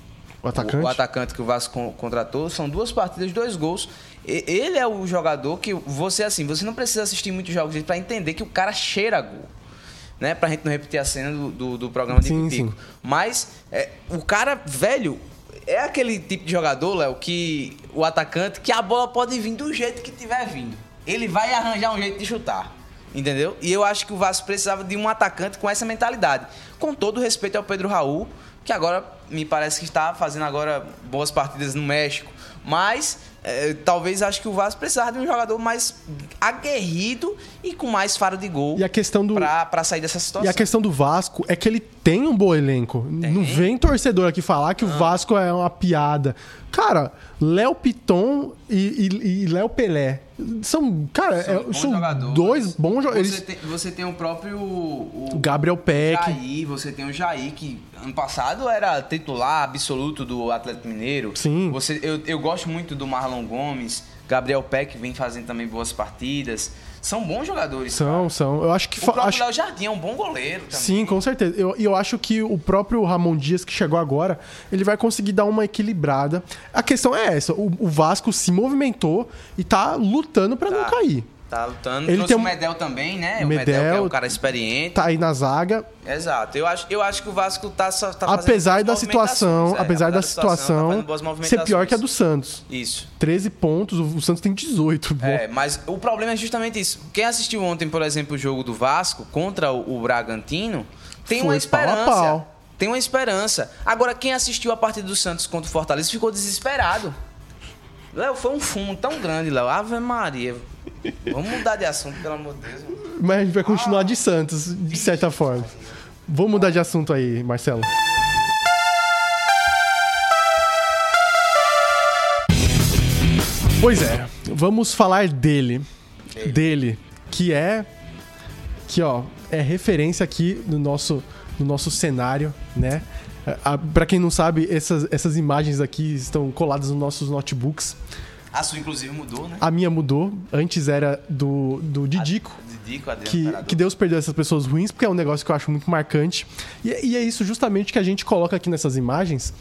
o atacante? O, o, atacante que o Vasco contratou. São duas partidas, dois gols. Ele é o jogador que você, assim, você não precisa assistir muitos jogos dele para entender que o cara cheira gol. Né? Pra gente não repetir a cena do, do, do programa de sim. Sim. Mas é, o cara, velho, é aquele tipo de jogador, Léo, que o atacante, que a bola pode vir do jeito que tiver vindo. Ele vai arranjar um jeito de chutar. Entendeu? E eu acho que o Vasco precisava de um atacante com essa mentalidade. Com todo respeito ao Pedro Raul, que agora me parece que está fazendo agora boas partidas no México. Mas é, talvez acho que o Vasco precisava de um jogador mais aguerrido e com mais faro de gol e a questão do para sair dessa situação. E a questão do Vasco é que ele tem um bom elenco. Tem. Não vem torcedor aqui falar que Não. o Vasco é uma piada. Cara, Léo Piton e, e, e Léo Pelé são, cara, são, é, são dois bons jogadores. Você, tem, você tem o próprio o Gabriel Peck. Jair, você tem o Jair que ano passado era titular absoluto do Atlético Mineiro. Sim. Você, eu, eu gosto muito do Marlon Gomes. Gabriel Peck vem fazendo também boas partidas. São bons jogadores. São, cara. são. Eu acho que o próprio acho... Léo Jardim é um bom goleiro também. Sim, com certeza. E eu, eu acho que o próprio Ramon Dias, que chegou agora, ele vai conseguir dar uma equilibrada. A questão é essa: o, o Vasco se movimentou e tá lutando para tá. não cair. Tá lutando. Ele tem um... o Medel também, né? O Medel, Medel é um cara experiente. Tá aí na zaga. Exato. Eu acho, eu acho que o Vasco tá, tá apesar da situação, é, apesar da situação, tá ser pior que a do Santos. Isso. 13 pontos, o Santos tem 18. É, mas o problema é justamente isso. Quem assistiu ontem, por exemplo, o jogo do Vasco contra o, Bragantino, tem Foi uma esperança. Pau pau. Tem uma esperança. Agora, quem assistiu a partida do Santos contra o Fortaleza ficou desesperado. Léo, foi um fumo tão grande, Léo. Ave Maria. Vamos mudar de assunto, pelo amor de Deus. Mas a gente vai continuar ah, de Santos, de certa forma. Vamos mudar de assunto aí, Marcelo. Pois é, vamos falar dele. Ei. Dele, que é que ó, é referência aqui no nosso no nosso cenário, né? Para quem não sabe, essas, essas imagens aqui estão coladas nos nossos notebooks. A sua, inclusive, mudou, né? A minha mudou. Antes era do, do Didico. A, Didico, que, que Deus perdeu essas pessoas ruins, porque é um negócio que eu acho muito marcante. E, e é isso justamente que a gente coloca aqui nessas imagens.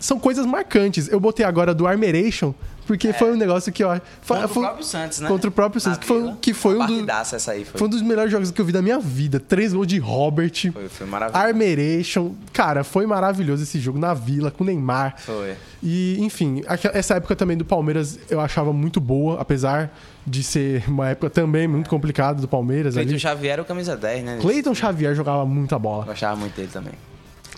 São coisas marcantes. Eu botei agora do Armeration Porque é. foi um negócio que acho. Contra foi, o próprio Santos, né? Contra o próprio Santos, que foi, que foi um, do, aí foi. foi um dos melhores jogos que eu vi da minha vida. Três gols de Robert. Foi, foi maravilhoso. Armeration. Cara, foi maravilhoso esse jogo na Vila, com o Neymar. Foi. E, enfim, essa época também do Palmeiras eu achava muito boa, apesar de ser uma época também muito complicada do Palmeiras. Cleiton Xavier era o camisa 10, né? Cleiton Xavier jogava muita bola. Eu achava muito dele também.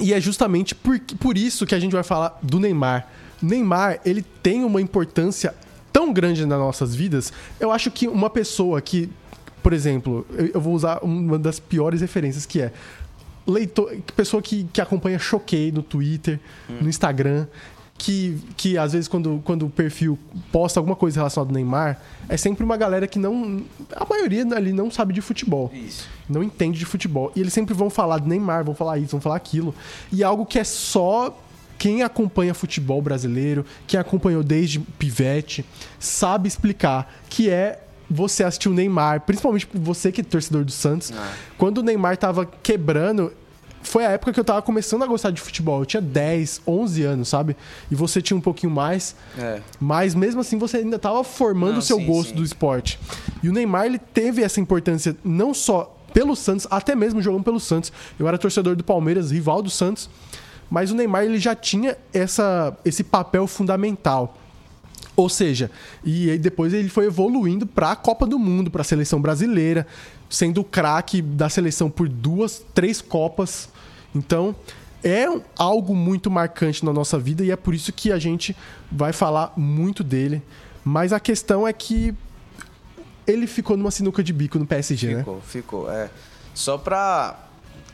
E é justamente por, por isso que a gente vai falar do Neymar. Neymar, ele tem uma importância tão grande nas nossas vidas. Eu acho que uma pessoa que, por exemplo, eu, vou usar uma das piores referências que é leitor, pessoa que, que acompanha Choquei no Twitter, hum. no Instagram, que, que às vezes quando, quando o perfil posta alguma coisa relacionada ao Neymar, é sempre uma galera que não. A maioria ali não sabe de futebol. Isso. Não entende de futebol. E eles sempre vão falar de Neymar, vão falar isso, vão falar aquilo. E é algo que é só quem acompanha futebol brasileiro, quem acompanhou desde pivete, sabe explicar que é você assistir o Neymar, principalmente você que é torcedor do Santos. Ah. Quando o Neymar tava quebrando, foi a época que eu tava começando a gostar de futebol. Eu tinha 10, 11 anos, sabe? E você tinha um pouquinho mais. É. Mas mesmo assim você ainda tava formando o seu sim, gosto sim. do esporte. E o Neymar, ele teve essa importância não só pelo Santos, até mesmo jogando pelo Santos. Eu era torcedor do Palmeiras, rival do Santos. Mas o Neymar, ele já tinha essa, esse papel fundamental. Ou seja, e aí depois ele foi evoluindo para a Copa do Mundo, para a seleção brasileira, sendo o craque da seleção por duas, três Copas então, é algo muito marcante na nossa vida e é por isso que a gente vai falar muito dele. Mas a questão é que ele ficou numa sinuca de bico no PSG, ficou, né? Ficou, ficou. É. Só pra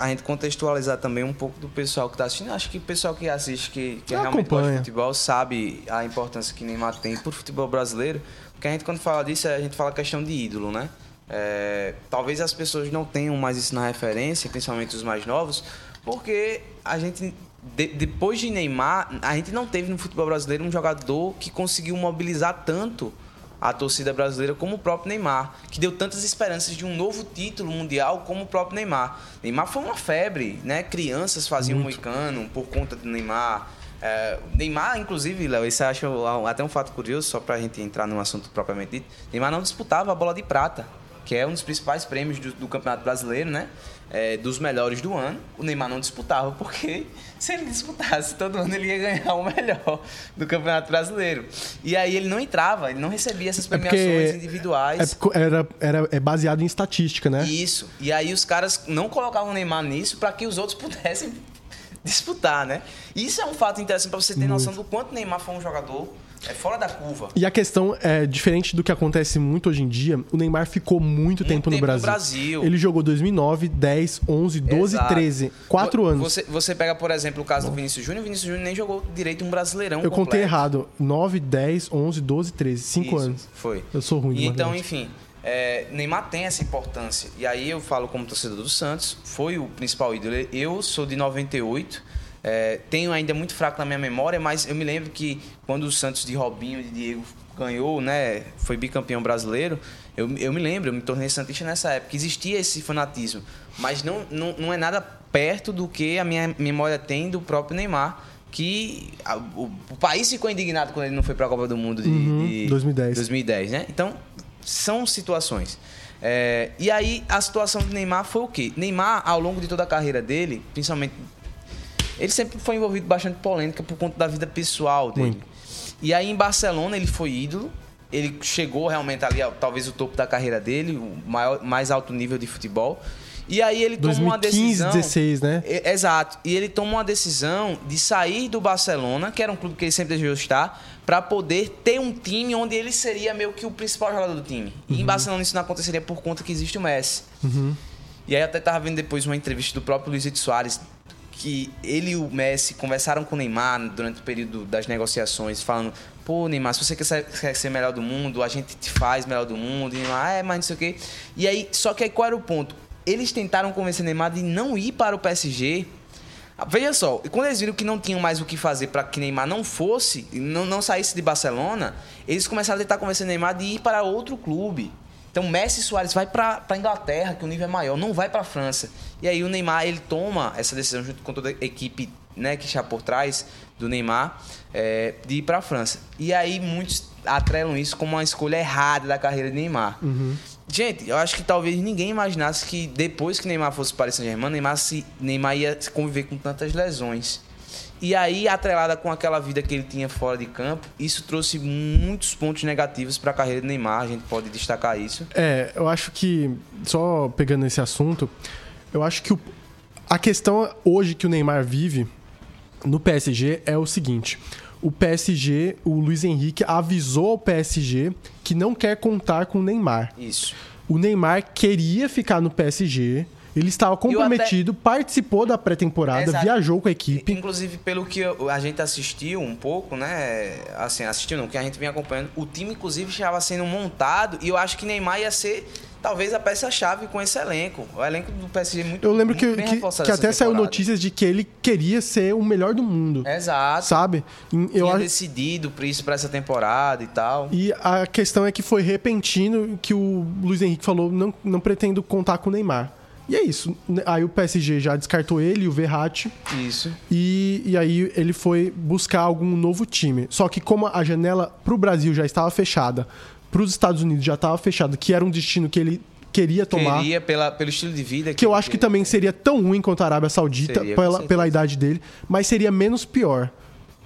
a gente contextualizar também um pouco do pessoal que está assistindo. Acho que o pessoal que assiste, que, que realmente acompanha. gosta de futebol, sabe a importância que Neymar tem por futebol brasileiro. Porque a gente, quando fala disso, a gente fala questão de ídolo, né? É, talvez as pessoas não tenham mais isso na referência, principalmente os mais novos, porque a gente, de, depois de Neymar, a gente não teve no futebol brasileiro um jogador que conseguiu mobilizar tanto a torcida brasileira como o próprio Neymar, que deu tantas esperanças de um novo título mundial como o próprio Neymar. Neymar foi uma febre, né? Crianças faziam Muito. moicano por conta do Neymar. É, Neymar, inclusive, Léo, isso acho até um fato curioso, só para a gente entrar no assunto propriamente dito. Neymar não disputava a bola de prata, que é um dos principais prêmios do, do Campeonato Brasileiro, né? é, dos melhores do ano. O Neymar não disputava, porque se ele disputasse todo ano, ele ia ganhar o melhor do Campeonato Brasileiro. E aí ele não entrava, ele não recebia essas é premiações é individuais. É era, era, é baseado em estatística, né? Isso. E aí os caras não colocavam o Neymar nisso para que os outros pudessem disputar, né? Isso é um fato interessante para você ter Muito. noção do quanto Neymar foi um jogador é fora da curva. E a questão é diferente do que acontece muito hoje em dia. O Neymar ficou muito, muito tempo, tempo, no, Brasil. no Brasil. Ele jogou 2009, 10, 11, 12, Exato. 13. Quatro anos. Você, você pega, por exemplo, o caso Bom. do Vinícius Júnior. O Vinícius Júnior nem jogou direito um brasileirão. Eu completo. contei errado. 9, 10, 11, 12, 13. Cinco Isso, anos. Foi. Eu sou ruim. E então, enfim. É, Neymar tem essa importância. E aí eu falo como torcedor do Santos. Foi o principal ídolo. Eu sou de 98. É, tenho ainda muito fraco na minha memória, mas eu me lembro que quando o Santos de Robinho e de Diego ganhou, né, foi bicampeão brasileiro, eu, eu me lembro, eu me tornei santista nessa época. Existia esse fanatismo, mas não, não, não é nada perto do que a minha memória tem do próprio Neymar que a, o, o, país ficou indignado quando ele não foi para a Copa do Mundo de, uhum, de 2010. 2010, né? Então, são situações. É, e aí, a situação do Neymar foi o quê? Neymar, ao longo de toda a carreira dele, principalmente ele sempre foi envolvido bastante polêmica por conta da vida pessoal dele. Muito. E aí em Barcelona ele foi ídolo. Ele chegou realmente ali, talvez o topo da carreira dele, o maior, mais alto nível de futebol. E aí ele 2015, toma uma decisão. 16, né? Exato. E ele toma uma decisão de sair do Barcelona, que era um clube que ele sempre desejou estar, para poder ter um time onde ele seria meio que o principal jogador do time. Uhum. E em uhum. Barcelona isso não aconteceria por conta que existe o Messi. Uhum. E aí eu até tava vendo depois uma entrevista do próprio Luiz Soares que ele e o Messi conversaram com o Neymar durante o período das negociações, falando: pô, Neymar, se você quer ser, quer ser melhor do mundo, a gente te faz melhor do mundo. E Neymar, ah, é, mas não sei o quê. E aí, só que aí qual era o ponto? Eles tentaram convencer Neymar de não ir para o PSG. Veja só, quando eles viram que não tinham mais o que fazer para que Neymar não fosse, não, não saísse de Barcelona, eles começaram a tentar convencer Neymar de ir para outro clube. Então Messi e Soares vai para a Inglaterra, que o nível é maior, não vai para a França. E aí o Neymar ele toma essa decisão junto com toda a equipe né, que está por trás do Neymar, é, de ir para a França. E aí muitos atrelam isso como uma escolha errada da carreira de Neymar. Uhum. Gente, eu acho que talvez ninguém imaginasse que depois que Neymar fosse para o Saint-Germain, Neymar, se, Neymar ia conviver com tantas lesões. E aí, atrelada com aquela vida que ele tinha fora de campo, isso trouxe muitos pontos negativos para a carreira de Neymar. A gente pode destacar isso. É, eu acho que, só pegando esse assunto, eu acho que o, a questão hoje que o Neymar vive no PSG é o seguinte: o PSG, o Luiz Henrique avisou ao PSG que não quer contar com o Neymar. Isso. O Neymar queria ficar no PSG. Ele estava comprometido, até... participou da pré-temporada, viajou com a equipe. Inclusive, pelo que a gente assistiu um pouco, né? Assim, assistiu não, que a gente vinha acompanhando. O time, inclusive, estava sendo montado e eu acho que Neymar ia ser talvez a peça-chave com esse elenco. O elenco do PSG é muito Eu lembro muito que, que, que até temporada. saiu notícias de que ele queria ser o melhor do mundo. Exato. Sabe? Eu Tinha decidido por isso para essa temporada e tal. E a questão é que foi repentino que o Luiz Henrique falou: não, não pretendo contar com o Neymar. E é isso. Aí o PSG já descartou ele, o Verratti. Isso. E, e aí ele foi buscar algum novo time. Só que como a janela pro Brasil já estava fechada, para os Estados Unidos já estava fechado, que era um destino que ele queria tomar. Queria pela, pelo estilo de vida. Que, que eu acho que também seria tão ruim quanto a Arábia Saudita, seria, pela, pela idade dele, mas seria menos pior.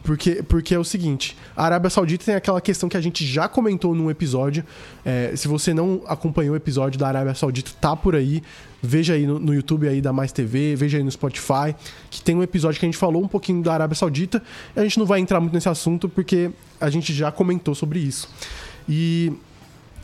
Porque, porque é o seguinte, a Arábia Saudita tem aquela questão que a gente já comentou num episódio. É, se você não acompanhou o episódio da Arábia Saudita, tá por aí. Veja aí no, no, YouTube aí da Mais TV, veja aí no Spotify, que tem um episódio que a gente falou um pouquinho da Arábia Saudita. a gente não vai entrar muito nesse assunto porque a gente já comentou sobre isso. E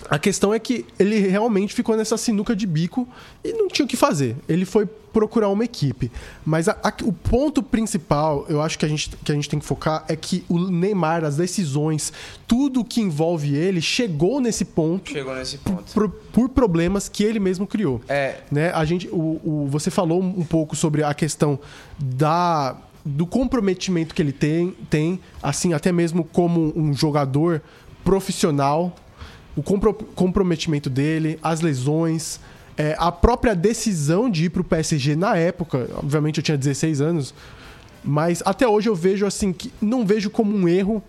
a questão é que ele realmente ficou nessa sinuca de bico e não tinha o que fazer. Ele foi procurar uma equipe. Mas a, a, o ponto principal, eu acho que a, gente, que a gente tem que focar é que o Neymar, as decisões, tudo que envolve ele, chegou nesse ponto. Chegou nesse ponto. Por, por problemas que ele mesmo criou. É. Né? A gente, o, o, você falou um pouco sobre a questão da do comprometimento que ele tem, tem, assim, até mesmo como um jogador profissional, o compro comprometimento dele, as lesões, é, a própria decisão de ir para o PSG na época. Obviamente eu tinha 16 anos, mas até hoje eu vejo assim que não vejo como um erro.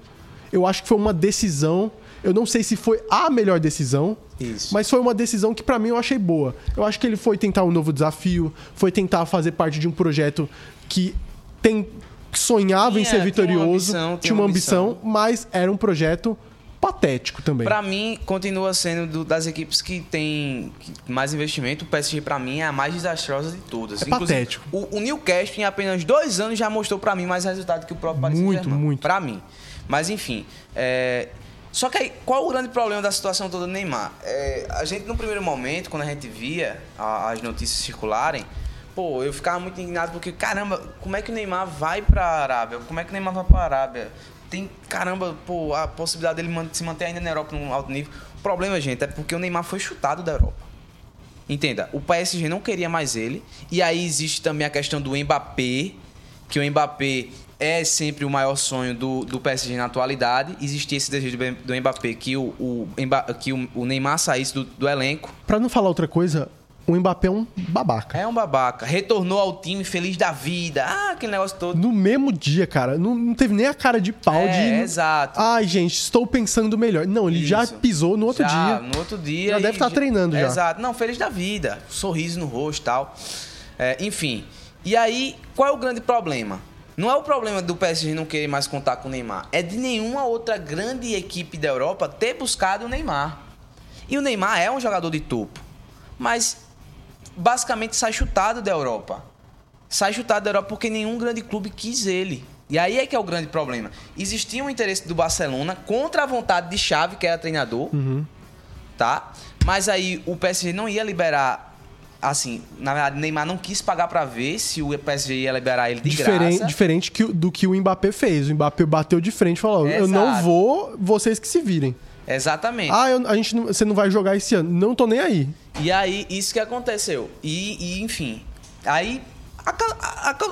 Eu acho que foi uma decisão. Eu não sei se foi a melhor decisão, Isso. mas foi uma decisão que para mim eu achei boa. Eu acho que ele foi tentar um novo desafio, foi tentar fazer parte de um projeto que tem sonhava em ser vitorioso, tinha uma ambição, tinha uma ambição mas era um projeto patético também. Para mim, continua sendo do, das equipes que tem mais investimento. O PSG, para mim, é a mais desastrosa de todas. É Inclusive, patético. O, o Newcastle, em apenas dois anos, já mostrou para mim mais resultado que o próprio Paris Muito, muito. Para mim. Mas, enfim. É... Só que aí, qual o grande problema da situação toda do Neymar? É, a gente, no primeiro momento, quando a gente via a, as notícias circularem, pô, eu ficava muito indignado porque, caramba, como é que o Neymar vai pra Arábia? Como é que o Neymar vai pra Arábia? Tem, caramba, pô, a possibilidade dele se manter ainda na Europa num alto nível. O problema, gente, é porque o Neymar foi chutado da Europa. Entenda, o PSG não queria mais ele. E aí existe também a questão do Mbappé, que o Mbappé é sempre o maior sonho do, do PSG na atualidade. Existia esse desejo do, Mbappé que o, o, que o Neymar saísse do, do elenco. Para não falar outra coisa, o Mbappé é um babaca. É um babaca. Retornou ao time feliz da vida. Ah, aquele negócio todo. No mesmo dia, cara. Não, não teve nem a cara de pau é, de. Exato. Ai, gente, estou pensando melhor. Não, ele Isso. já pisou no outro já, dia. No outro dia. Já deve estar tá treinando já. Exato. Não, feliz da vida. Sorriso no rosto e tal. É, enfim. E aí, qual é o grande problema? Não é o problema do PSG não querer mais contar com o Neymar. É de nenhuma outra grande equipe da Europa ter buscado o Neymar. E o Neymar é um jogador de topo. Mas basicamente sai chutado da Europa. Sai chutado da Europa porque nenhum grande clube quis ele. E aí é que é o grande problema. Existia um interesse do Barcelona contra a vontade de Xavi, que era treinador, uhum. tá? Mas aí o PSG não ia liberar assim, na verdade, Neymar não quis pagar para ver se o PSG ia liberar ele de diferente, graça. Diferente que, do que o Mbappé fez. O Mbappé bateu de frente e falou: Exato. Eu não vou, vocês que se virem. Exatamente. Ah, eu, a gente não, você não vai jogar esse ano. Não tô nem aí. E aí, isso que aconteceu. E, e enfim. Aí,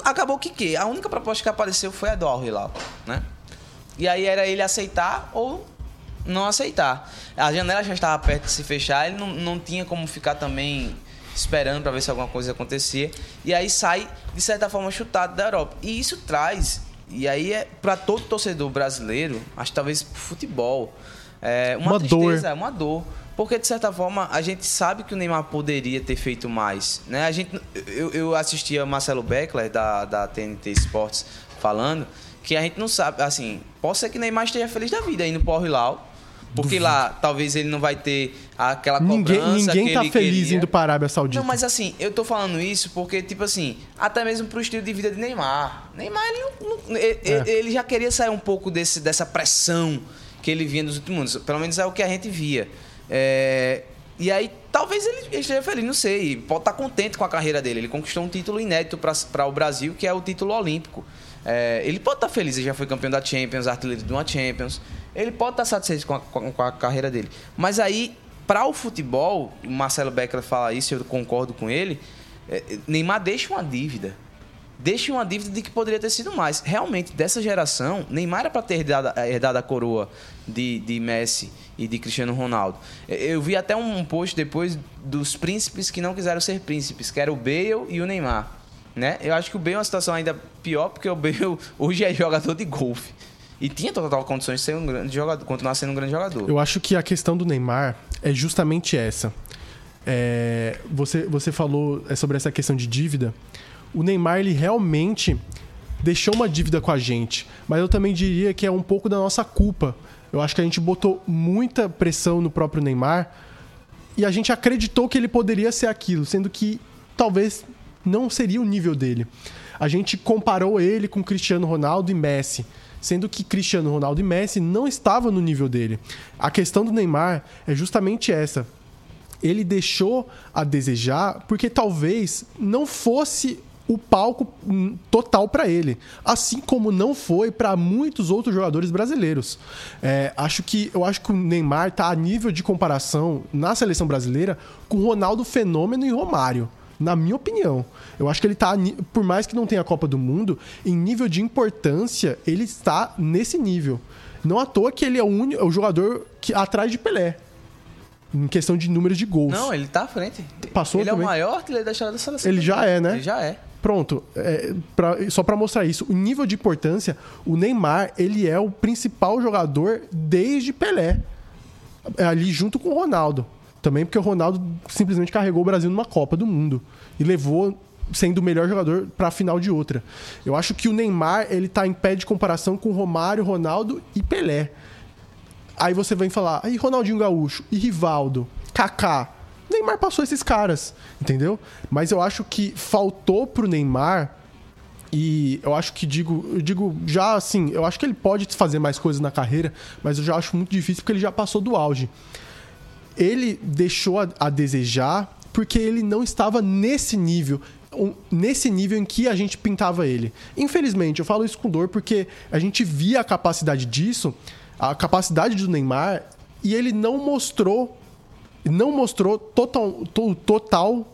acabou que que? A única proposta que apareceu foi a do Al Hilal, né? E aí era ele aceitar ou não aceitar. A janela já estava perto de se fechar, ele não, não tinha como ficar também esperando para ver se alguma coisa acontecia. E aí sai, de certa forma, chutado da Europa. E isso traz, e aí é para todo torcedor brasileiro, acho que talvez futebol, é uma, uma tristeza, dor. uma dor. Porque, de certa forma, a gente sabe que o Neymar poderia ter feito mais. Né? A gente, eu, eu assistia Marcelo Beckler, da, da TNT Sports, falando que a gente não sabe, assim, pode ser que o Neymar esteja feliz da vida indo pro Al-Hilal, porque Duvido. lá talvez ele não vai ter aquela cobrança Ninguém, ninguém tá feliz queria. indo para a Arábia Saudita. Não, mas assim, eu tô falando isso porque, tipo assim, até mesmo pro estilo de vida de Neymar. Neymar, ele, não, ele, é. ele já queria sair um pouco desse, dessa pressão que ele vinha nos últimos anos. Pelo menos é o que a gente via. É, e aí, talvez ele esteja feliz, não sei. Pode estar contente com a carreira dele. Ele conquistou um título inédito para o Brasil, que é o título olímpico. É, ele pode estar feliz, ele já foi campeão da Champions, artilheiro de uma Champions. Ele pode estar satisfeito com a, com a carreira dele. Mas aí, para o futebol, o Marcelo Becker fala isso, eu concordo com ele. É, Neymar deixa uma dívida. Deixa uma dívida de que poderia ter sido mais. Realmente, dessa geração, Neymar era para ter herdado, herdado a coroa de, de Messi e de Cristiano Ronaldo. Eu vi até um post depois dos príncipes que não quiseram ser príncipes, que era o Bale e o Neymar. Né? Eu acho que o Bale é uma situação ainda pior, porque o Bale hoje é jogador de golfe. E tinha total condições de ser um grande jogador, continuar sendo um grande jogador. Eu acho que a questão do Neymar é justamente essa. É, você, você falou é, sobre essa questão de dívida. O Neymar, ele realmente deixou uma dívida com a gente. Mas eu também diria que é um pouco da nossa culpa eu acho que a gente botou muita pressão no próprio Neymar e a gente acreditou que ele poderia ser aquilo, sendo que talvez não seria o nível dele. A gente comparou ele com Cristiano Ronaldo e Messi, sendo que Cristiano Ronaldo e Messi não estavam no nível dele. A questão do Neymar é justamente essa. Ele deixou a desejar porque talvez não fosse o palco hum, total para ele, assim como não foi para muitos outros jogadores brasileiros. É, acho que eu acho que o Neymar está a nível de comparação na seleção brasileira com Ronaldo Fenômeno e Romário. Na minha opinião, eu acho que ele está, por mais que não tenha a Copa do Mundo, em nível de importância, ele está nesse nível. Não à toa que ele é o, único, o jogador que atrás de Pelé em questão de números de gols. Não, ele tá à frente. Passou ele também. é o maior artilheiro da história da seleção. Ele já é, né? Ele já é. Pronto, é, pra, só para mostrar isso, o nível de importância, o Neymar, ele é o principal jogador desde Pelé. É ali junto com o Ronaldo. Também porque o Ronaldo simplesmente carregou o Brasil numa Copa do Mundo e levou sendo o melhor jogador para a final de outra. Eu acho que o Neymar, ele tá em pé de comparação com Romário, Ronaldo e Pelé. Aí você vem falar, aí Ronaldinho Gaúcho, e Rivaldo, Kaká. Neymar passou esses caras, entendeu? Mas eu acho que faltou pro Neymar e eu acho que digo, eu digo já assim, eu acho que ele pode fazer mais coisas na carreira, mas eu já acho muito difícil porque ele já passou do auge. Ele deixou a, a desejar porque ele não estava nesse nível, nesse nível em que a gente pintava ele. Infelizmente, eu falo isso com dor porque a gente via a capacidade disso a capacidade do Neymar e ele não mostrou não mostrou total, to, total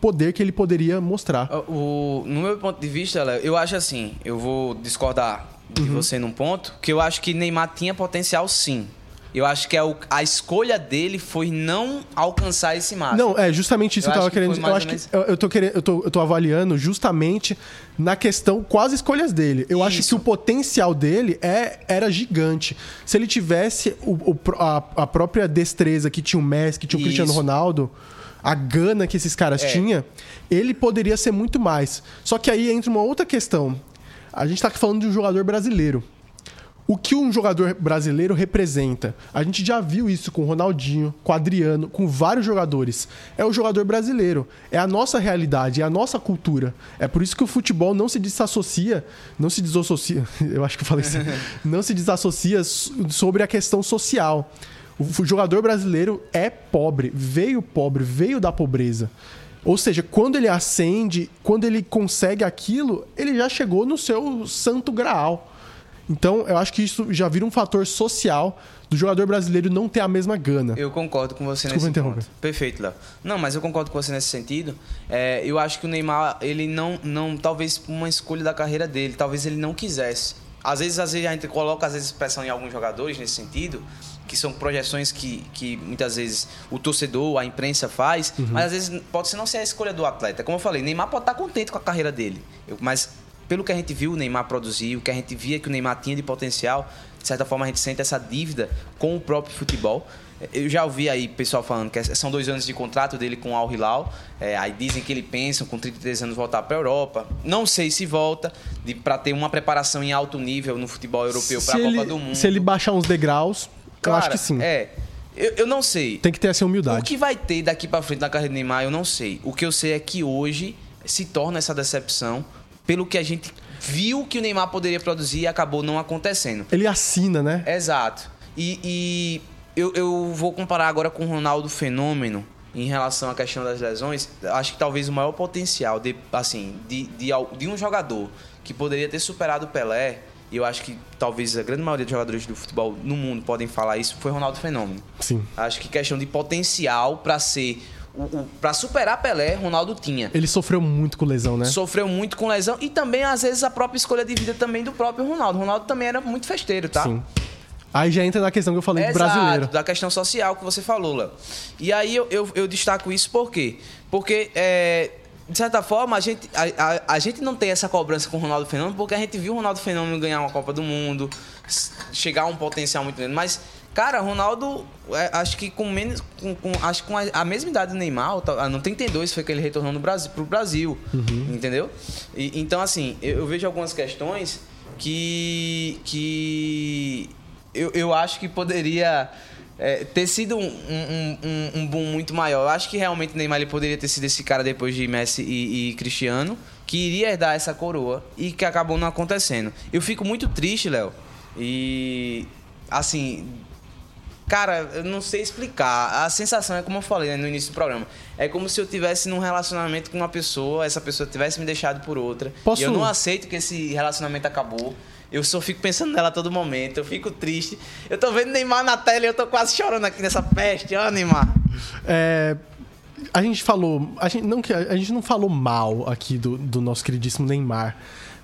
poder que ele poderia mostrar. O, no meu ponto de vista, eu acho assim, eu vou discordar de uhum. você num ponto, que eu acho que Neymar tinha potencial sim. Eu acho que é o, a escolha dele foi não alcançar esse máximo. Não, é justamente isso eu que eu tava querendo. Eu acho que eu, eu, tô querendo, eu, tô, eu tô avaliando justamente na questão quais escolhas dele. Eu isso. acho que o potencial dele é, era gigante. Se ele tivesse o, o a, a, própria destreza que tinha o Messi, que tinha o isso. Cristiano Ronaldo, a gana que esses caras é. tinham, ele poderia ser muito mais. Só que aí entra uma outra questão. A gente tá falando de um jogador brasileiro o que um jogador brasileiro representa. A gente já viu isso com o Ronaldinho, com o Adriano, com vários jogadores. É o jogador brasileiro. É a nossa realidade, é a nossa cultura. É por isso que o futebol não se desassocia, não se desassocia, eu acho que eu falei isso, não se desassocia sobre a questão social. O jogador brasileiro é pobre, veio pobre, veio da pobreza. Ou seja, quando ele acende, quando ele consegue aquilo, ele já chegou no seu santo graal. Então, eu acho que isso já vira um fator social do jogador brasileiro não ter a mesma gana. Eu concordo com você Desculpa nesse ponto. Perfeito, Léo. Não, mas eu concordo com você nesse sentido. É, eu acho que o Neymar, ele não, não, talvez uma escolha da carreira dele, talvez ele não quisesse. Às vezes, às vezes a gente coloca às vezes pressão em alguns jogadores nesse sentido, que são projeções que, que muitas vezes o torcedor, a imprensa faz, uhum. mas às vezes pode ser não ser a escolha do atleta. Como eu falei, Neymar pode estar contente com a carreira dele, mas pelo que a gente viu o Neymar produzir, o que a gente via que o Neymar tinha de potencial, de certa forma a gente sente essa dívida com o próprio futebol. Eu já ouvi aí pessoal falando que são dois anos de contrato dele com o Al Hilal. É, aí dizem que ele pensa com 33 anos voltar para a Europa. Não sei se volta para ter uma preparação em alto nível no futebol europeu para a Copa do Mundo. Se ele baixar uns degraus, Cara, eu acho que sim. É. Eu, eu, não sei. Tem que ter essa humildade. O que vai ter daqui para frente na carreira do Neymar, eu não sei. O que eu sei é que hoje se torna essa decepção pelo que a gente viu que o Neymar poderia produzir e acabou não acontecendo. Ele assina, né? Exato. E, e eu, eu vou comparar agora com o Ronaldo Fenômeno em relação à questão das lesões. Acho que talvez o maior potencial de, assim, de, de, de um jogador que poderia ter superado o Pelé e eu acho que talvez a grande maioria dos jogadores do futebol no mundo podem falar isso, foi Ronaldo Fenômeno. Sim. Acho que questão de potencial para ser para superar Pelé, Ronaldo tinha. Ele sofreu muito com lesão, né? Sofreu muito com lesão e também às vezes a própria escolha de vida também do próprio Ronaldo. Ronaldo também era muito festeiro, tá? Sim. Aí já entra na questão que eu falei Exato, do brasileiro. da questão social que você falou, Léo. E aí eu, eu, eu, destaco isso por quê? Porque, é, de certa forma, a gente, a, a, a, gente não tem essa cobrança com o Ronaldo Fenômeno, porque a gente viu o Ronaldo Fenômeno ganhar uma Copa do Mundo, chegar a um potencial muito grande. Mas, cara, Ronaldo, é, acho que com menos. Com, com acho que com a, a, mesma idade do Neymar, tá, no 32 foi que ele retornou no Brasil, pro Brasil. Uhum. Entendeu? E, então, assim, eu, eu vejo algumas questões que. que eu, eu acho que poderia é, ter sido um, um, um, um, boom muito maior. Eu acho que realmente Neymar ele poderia ter sido esse cara depois de Messi e, e Cristiano, que iria herdar essa coroa e que acabou não acontecendo. Eu fico muito triste, Léo. E assim, cara, eu não sei explicar. A sensação é como eu falei né, no início do programa. É como se eu tivesse num relacionamento com uma pessoa, essa pessoa tivesse me deixado por outra. Posso... E eu não aceito que esse relacionamento acabou. Eu só fico pensando nela a todo momento, eu fico triste. Eu tô vendo Neymar na tela e eu tô quase chorando aqui nessa peste. Ó, Neymar. É, a gente falou. A gente não, a gente não falou mal aqui do, do nosso queridíssimo Neymar.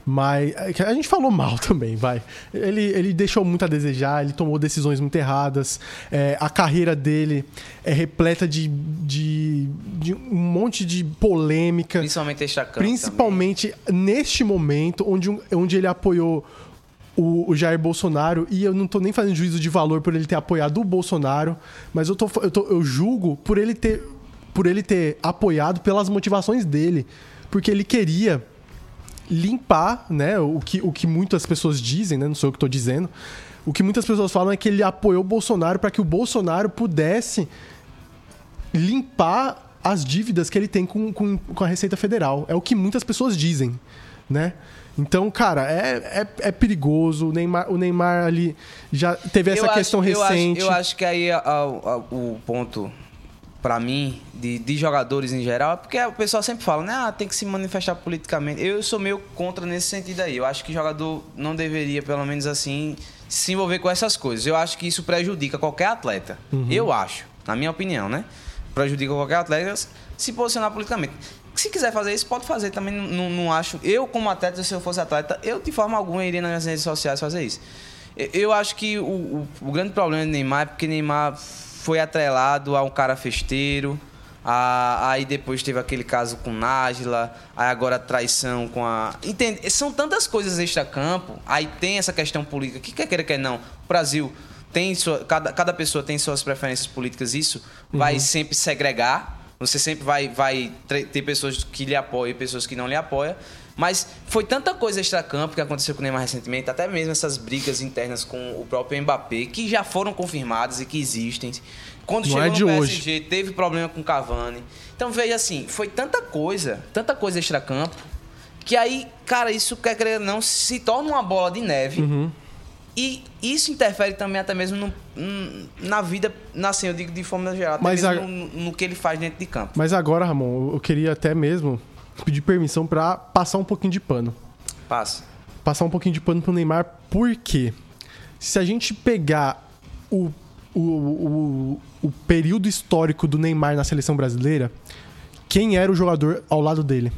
Mas a gente falou mal também, vai. Ele, ele deixou muito a desejar, ele tomou decisões muito erradas. É, a carreira dele é repleta de, de, de, um monte de polêmica. Principalmente Principalmente também. neste momento, onde, onde ele apoiou o, o, Jair Bolsonaro, e eu não tô nem fazendo juízo de valor por ele ter apoiado o Bolsonaro, mas eu, tô, eu, tô, eu julgo por ele ter por ele ter apoiado pelas motivações dele, porque ele queria limpar, né, o que, o que muitas pessoas dizem, né, não sou eu que estou dizendo, o que muitas pessoas falam é que ele apoiou o Bolsonaro para que o Bolsonaro pudesse limpar as dívidas que ele tem com, com, com a Receita Federal. É o que muitas pessoas dizem, né? Então, cara, é, é, é, perigoso. O Neymar, o Neymar ali já teve essa eu questão acho, recente. Eu acho, eu acho que aí a, a, a, o ponto, para mim, de, de, jogadores em geral, é porque o pessoal sempre fala, né? Ah, tem que se manifestar politicamente. Eu sou meio contra nesse sentido aí. Eu acho que jogador não deveria, pelo menos assim, se envolver com essas coisas. Eu acho que isso prejudica qualquer atleta. Uhum. Eu acho, na minha opinião, né? Prejudica qualquer atleta se posicionar politicamente se quiser fazer isso, pode fazer. Também não, não, acho. Eu, como atleta, se eu fosse atleta, eu de forma alguma iria nas minhas redes sociais fazer isso. Eu acho que o, o, o grande problema do Neymar é porque Neymar foi atrelado a um cara festeiro. A, aí depois teve aquele caso com Nájila, aí agora a traição com a. Entende? São tantas coisas extra-campo, aí tem essa questão política, que quer queira, quer não. O Brasil tem sua. Cada, cada pessoa tem suas preferências políticas, isso uhum. vai sempre segregar você sempre vai, vai ter pessoas que lhe apoiam e pessoas que não lhe apoiam. Mas foi tanta coisa extra-campo que aconteceu com o Neymar recentemente, até mesmo essas brigas internas com o próprio Mbappé, que já foram confirmadas e que existem. Quando não chegou é no PSG, hoje. teve problema com o Cavani. Então, veja assim, foi tanta coisa, tanta coisa extra-campo, que aí, cara, isso quer querer não se torna uma bola de neve. Uhum. E isso interfere também até mesmo no, na vida, assim, eu digo de forma geral, até Mas mesmo a... no, no, que ele faz dentro de campo. Mas agora, Ramon, eu queria até mesmo pedir permissão para passar um pouquinho de pano. Passa. Passar um pouquinho de pano pro Neymar, porque se a gente pegar o, o, o, o período histórico do Neymar na seleção brasileira, quem era o jogador ao lado dele?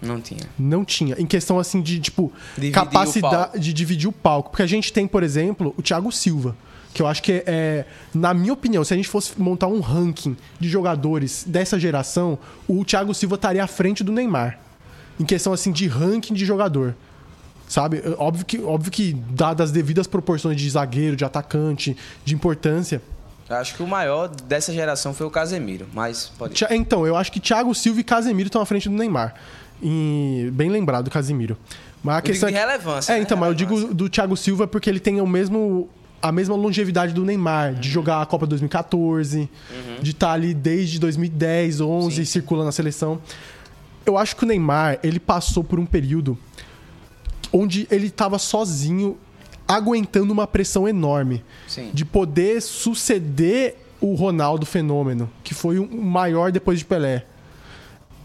Não tinha. Não tinha. Em questão, assim, de, tipo, dividir capacidade de dividir o palco. Porque a gente tem, por exemplo, o Thiago Silva, Que eu acho que é, é, na minha opinião, se a gente fosse montar um ranking de jogadores dessa geração, o Thiago Silva estaria à frente do Neymar. Em questão assim de ranking de jogador. Sabe? Óbvio que, óbvio que dadas as devidas proporções de zagueiro, de atacante, de importância, Acho que o maior dessa geração foi o Casemiro, mas pode. Então, eu acho que Thiago Silva e Casemiro estão à frente do Neymar. E bem lembrado, Casemiro. Mas a eu questão digo de relevância. É, né? então, relevância. mas eu digo do Thiago Silva porque ele tem o mesmo a mesma longevidade do Neymar, uhum. de jogar a Copa 2014, uhum. de estar tá ali desde 2010, 11, Sim. circulando na seleção. Eu acho que o Neymar, ele passou por um período onde ele estava sozinho aguentando uma pressão enorme Sim. de poder suceder o Ronaldo fenômeno, que foi o maior depois de Pelé.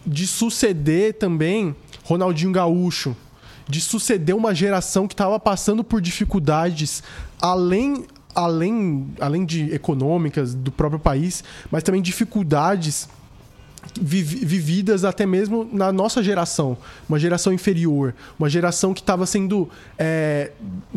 De suceder também Ronaldinho Gaúcho, de suceder uma geração que estava passando por dificuldades além além além de econômicas do próprio país, mas também dificuldades vividas até mesmo na nossa geração, uma geração inferior, uma geração que estava sendo é,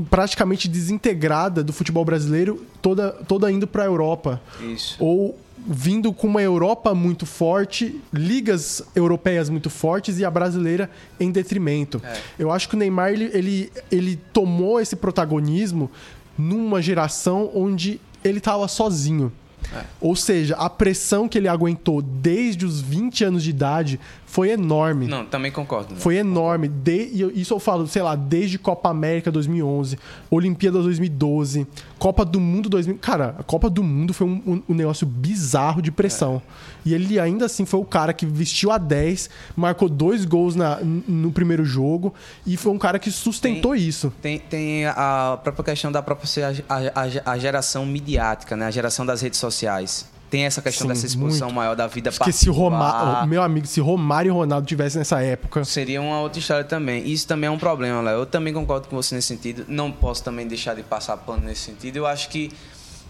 praticamente desintegrada do futebol brasileiro, toda, toda indo para a Europa. Isso. Ou vindo com uma Europa muito forte, ligas europeias muito fortes e a brasileira em detrimento. É. Eu acho que o Neymar ele, ele, ele tomou esse protagonismo numa geração onde ele estava sozinho. É. Ou seja, a pressão que ele aguentou desde os 20 anos de idade foi enorme. Não, também concordo. Né? Foi enorme. De, isso eu falo, sei lá, desde Copa América 2011, Olimpíada 2012, Copa do Mundo 2000. Cara, a Copa do Mundo foi um, um, negócio bizarro de pressão. É. E ele ainda assim foi o cara que vestiu a 10, marcou dois gols na, no primeiro jogo e foi um cara que sustentou tem, isso. Tem, tem a própria questão da própria a, a, a geração midiática, né? A geração das redes sociais tem essa questão Sim, dessa exposição muito. maior da vida Porque se Romário, meu amigo, se Romário e Ronaldo tivessem nessa época, seria uma outra história também. Isso também é um problema, Léo. Eu também concordo com você nesse sentido. Não posso também deixar de passar pano nesse sentido. Eu acho que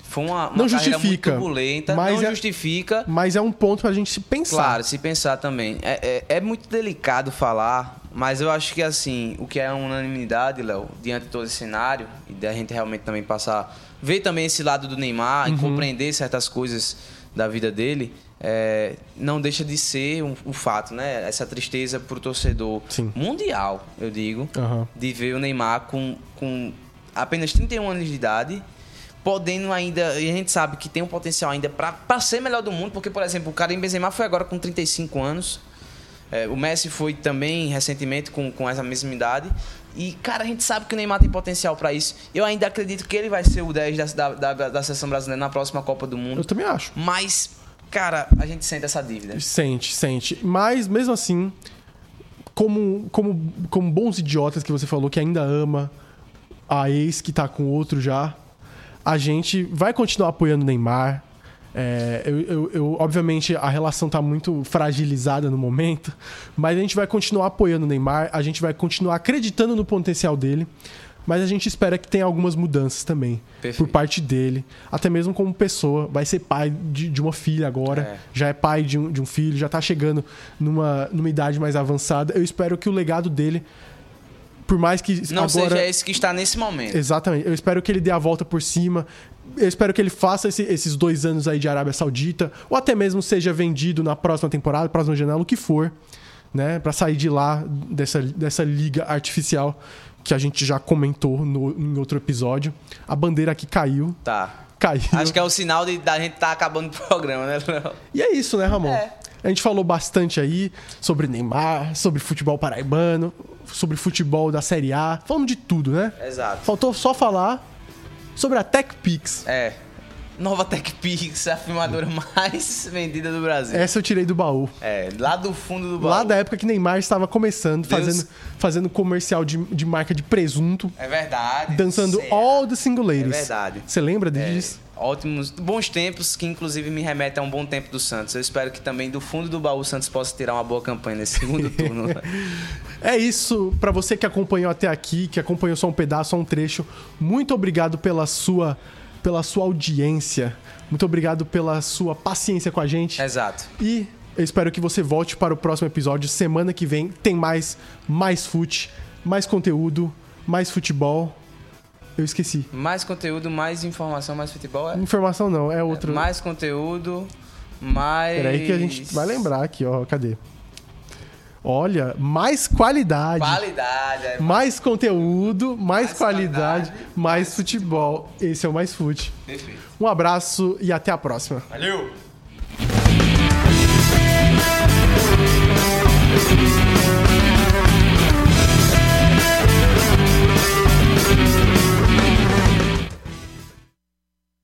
foi uma, uma não justifica, muito turbulenta, mas não é, justifica. Mas é um ponto pra gente se pensar. Claro, se pensar também. É, é, é muito delicado falar, mas eu acho que assim, o que é unanimidade, Léo, diante de todo esse cenário, e da gente realmente também passar ver também esse lado do Neymar uhum. e compreender certas coisas da vida dele, é, não deixa de ser um, um, fato, né? Essa tristeza para o torcedor Sim. mundial, eu digo, uhum. de ver o Neymar com, com apenas 31 anos de idade, podendo ainda. E a gente sabe que tem um potencial ainda para ser melhor do mundo, porque, por exemplo, o Karim Benzema foi agora com 35 anos. É, o Messi foi também recentemente com, com essa mesma idade. E, cara, a gente sabe que o Neymar tem potencial para isso. Eu ainda acredito que ele vai ser o 10 da, da, da, da seleção brasileira na próxima Copa do Mundo. Eu também acho. Mas, cara, a gente sente essa dívida. Sente, sente. Mas, mesmo assim, como, como, como bons idiotas que você falou, que ainda ama a ex que tá com outro já, a gente vai continuar apoiando o Neymar. É, eu, eu, eu, obviamente, a relação está muito fragilizada no momento, mas a gente vai continuar apoiando o Neymar, a gente vai continuar acreditando no potencial dele, mas a gente espera que tenha algumas mudanças também Perfeito. por parte dele, até mesmo como pessoa. Vai ser pai de, de uma filha agora, é. já é pai de um, de um filho, já está chegando numa, numa idade mais avançada. Eu espero que o legado dele por mais que não agora... seja esse que está nesse momento. Exatamente. Eu espero que ele dê a volta por cima. Eu espero que ele faça esse, esses dois anos aí de Arábia Saudita, ou até mesmo seja vendido na próxima temporada, próxima janela, o que for, né, para sair de lá dessa, dessa liga artificial que a gente já comentou no, em outro episódio. A bandeira aqui caiu. Tá. Caiu. Acho que é o sinal de, da gente tá acabando o programa, né, Léo? E é isso, né, Ramon? É. A gente falou bastante aí sobre Neymar, sobre futebol paraibano, sobre futebol da Série A. Falamos de tudo, né? Exato. Faltou só falar sobre a TechPix. É. Nova TechPix, a filmadora mais vendida do Brasil. Essa eu tirei do baú. É, lá do fundo do baú. Lá da época que Neymar estava começando, fazendo, fazendo comercial de, de marca de presunto. É verdade. Dançando All the Single Ladies. É verdade. Você lembra disso? É ótimos, bons tempos que inclusive me remetem a um bom tempo do Santos. Eu espero que também do fundo do baú o Santos possa tirar uma boa campanha nesse segundo turno. é isso, para você que acompanhou até aqui, que acompanhou só um pedaço, só um trecho, muito obrigado pela sua pela sua audiência. Muito obrigado pela sua paciência com a gente. Exato. E eu espero que você volte para o próximo episódio. Semana que vem tem mais mais fute, mais conteúdo, mais futebol. Eu esqueci. Mais conteúdo, mais informação, mais futebol? É? Informação não, é outro. É, mais conteúdo, mais. Peraí que a gente vai lembrar aqui, ó. Cadê? Olha, mais qualidade. Qualidade. É. Mais conteúdo, mais, mais qualidade, qualidade, mais futebol. Esse é o Mais Fute. Perfeito. Um abraço e até a próxima. Valeu!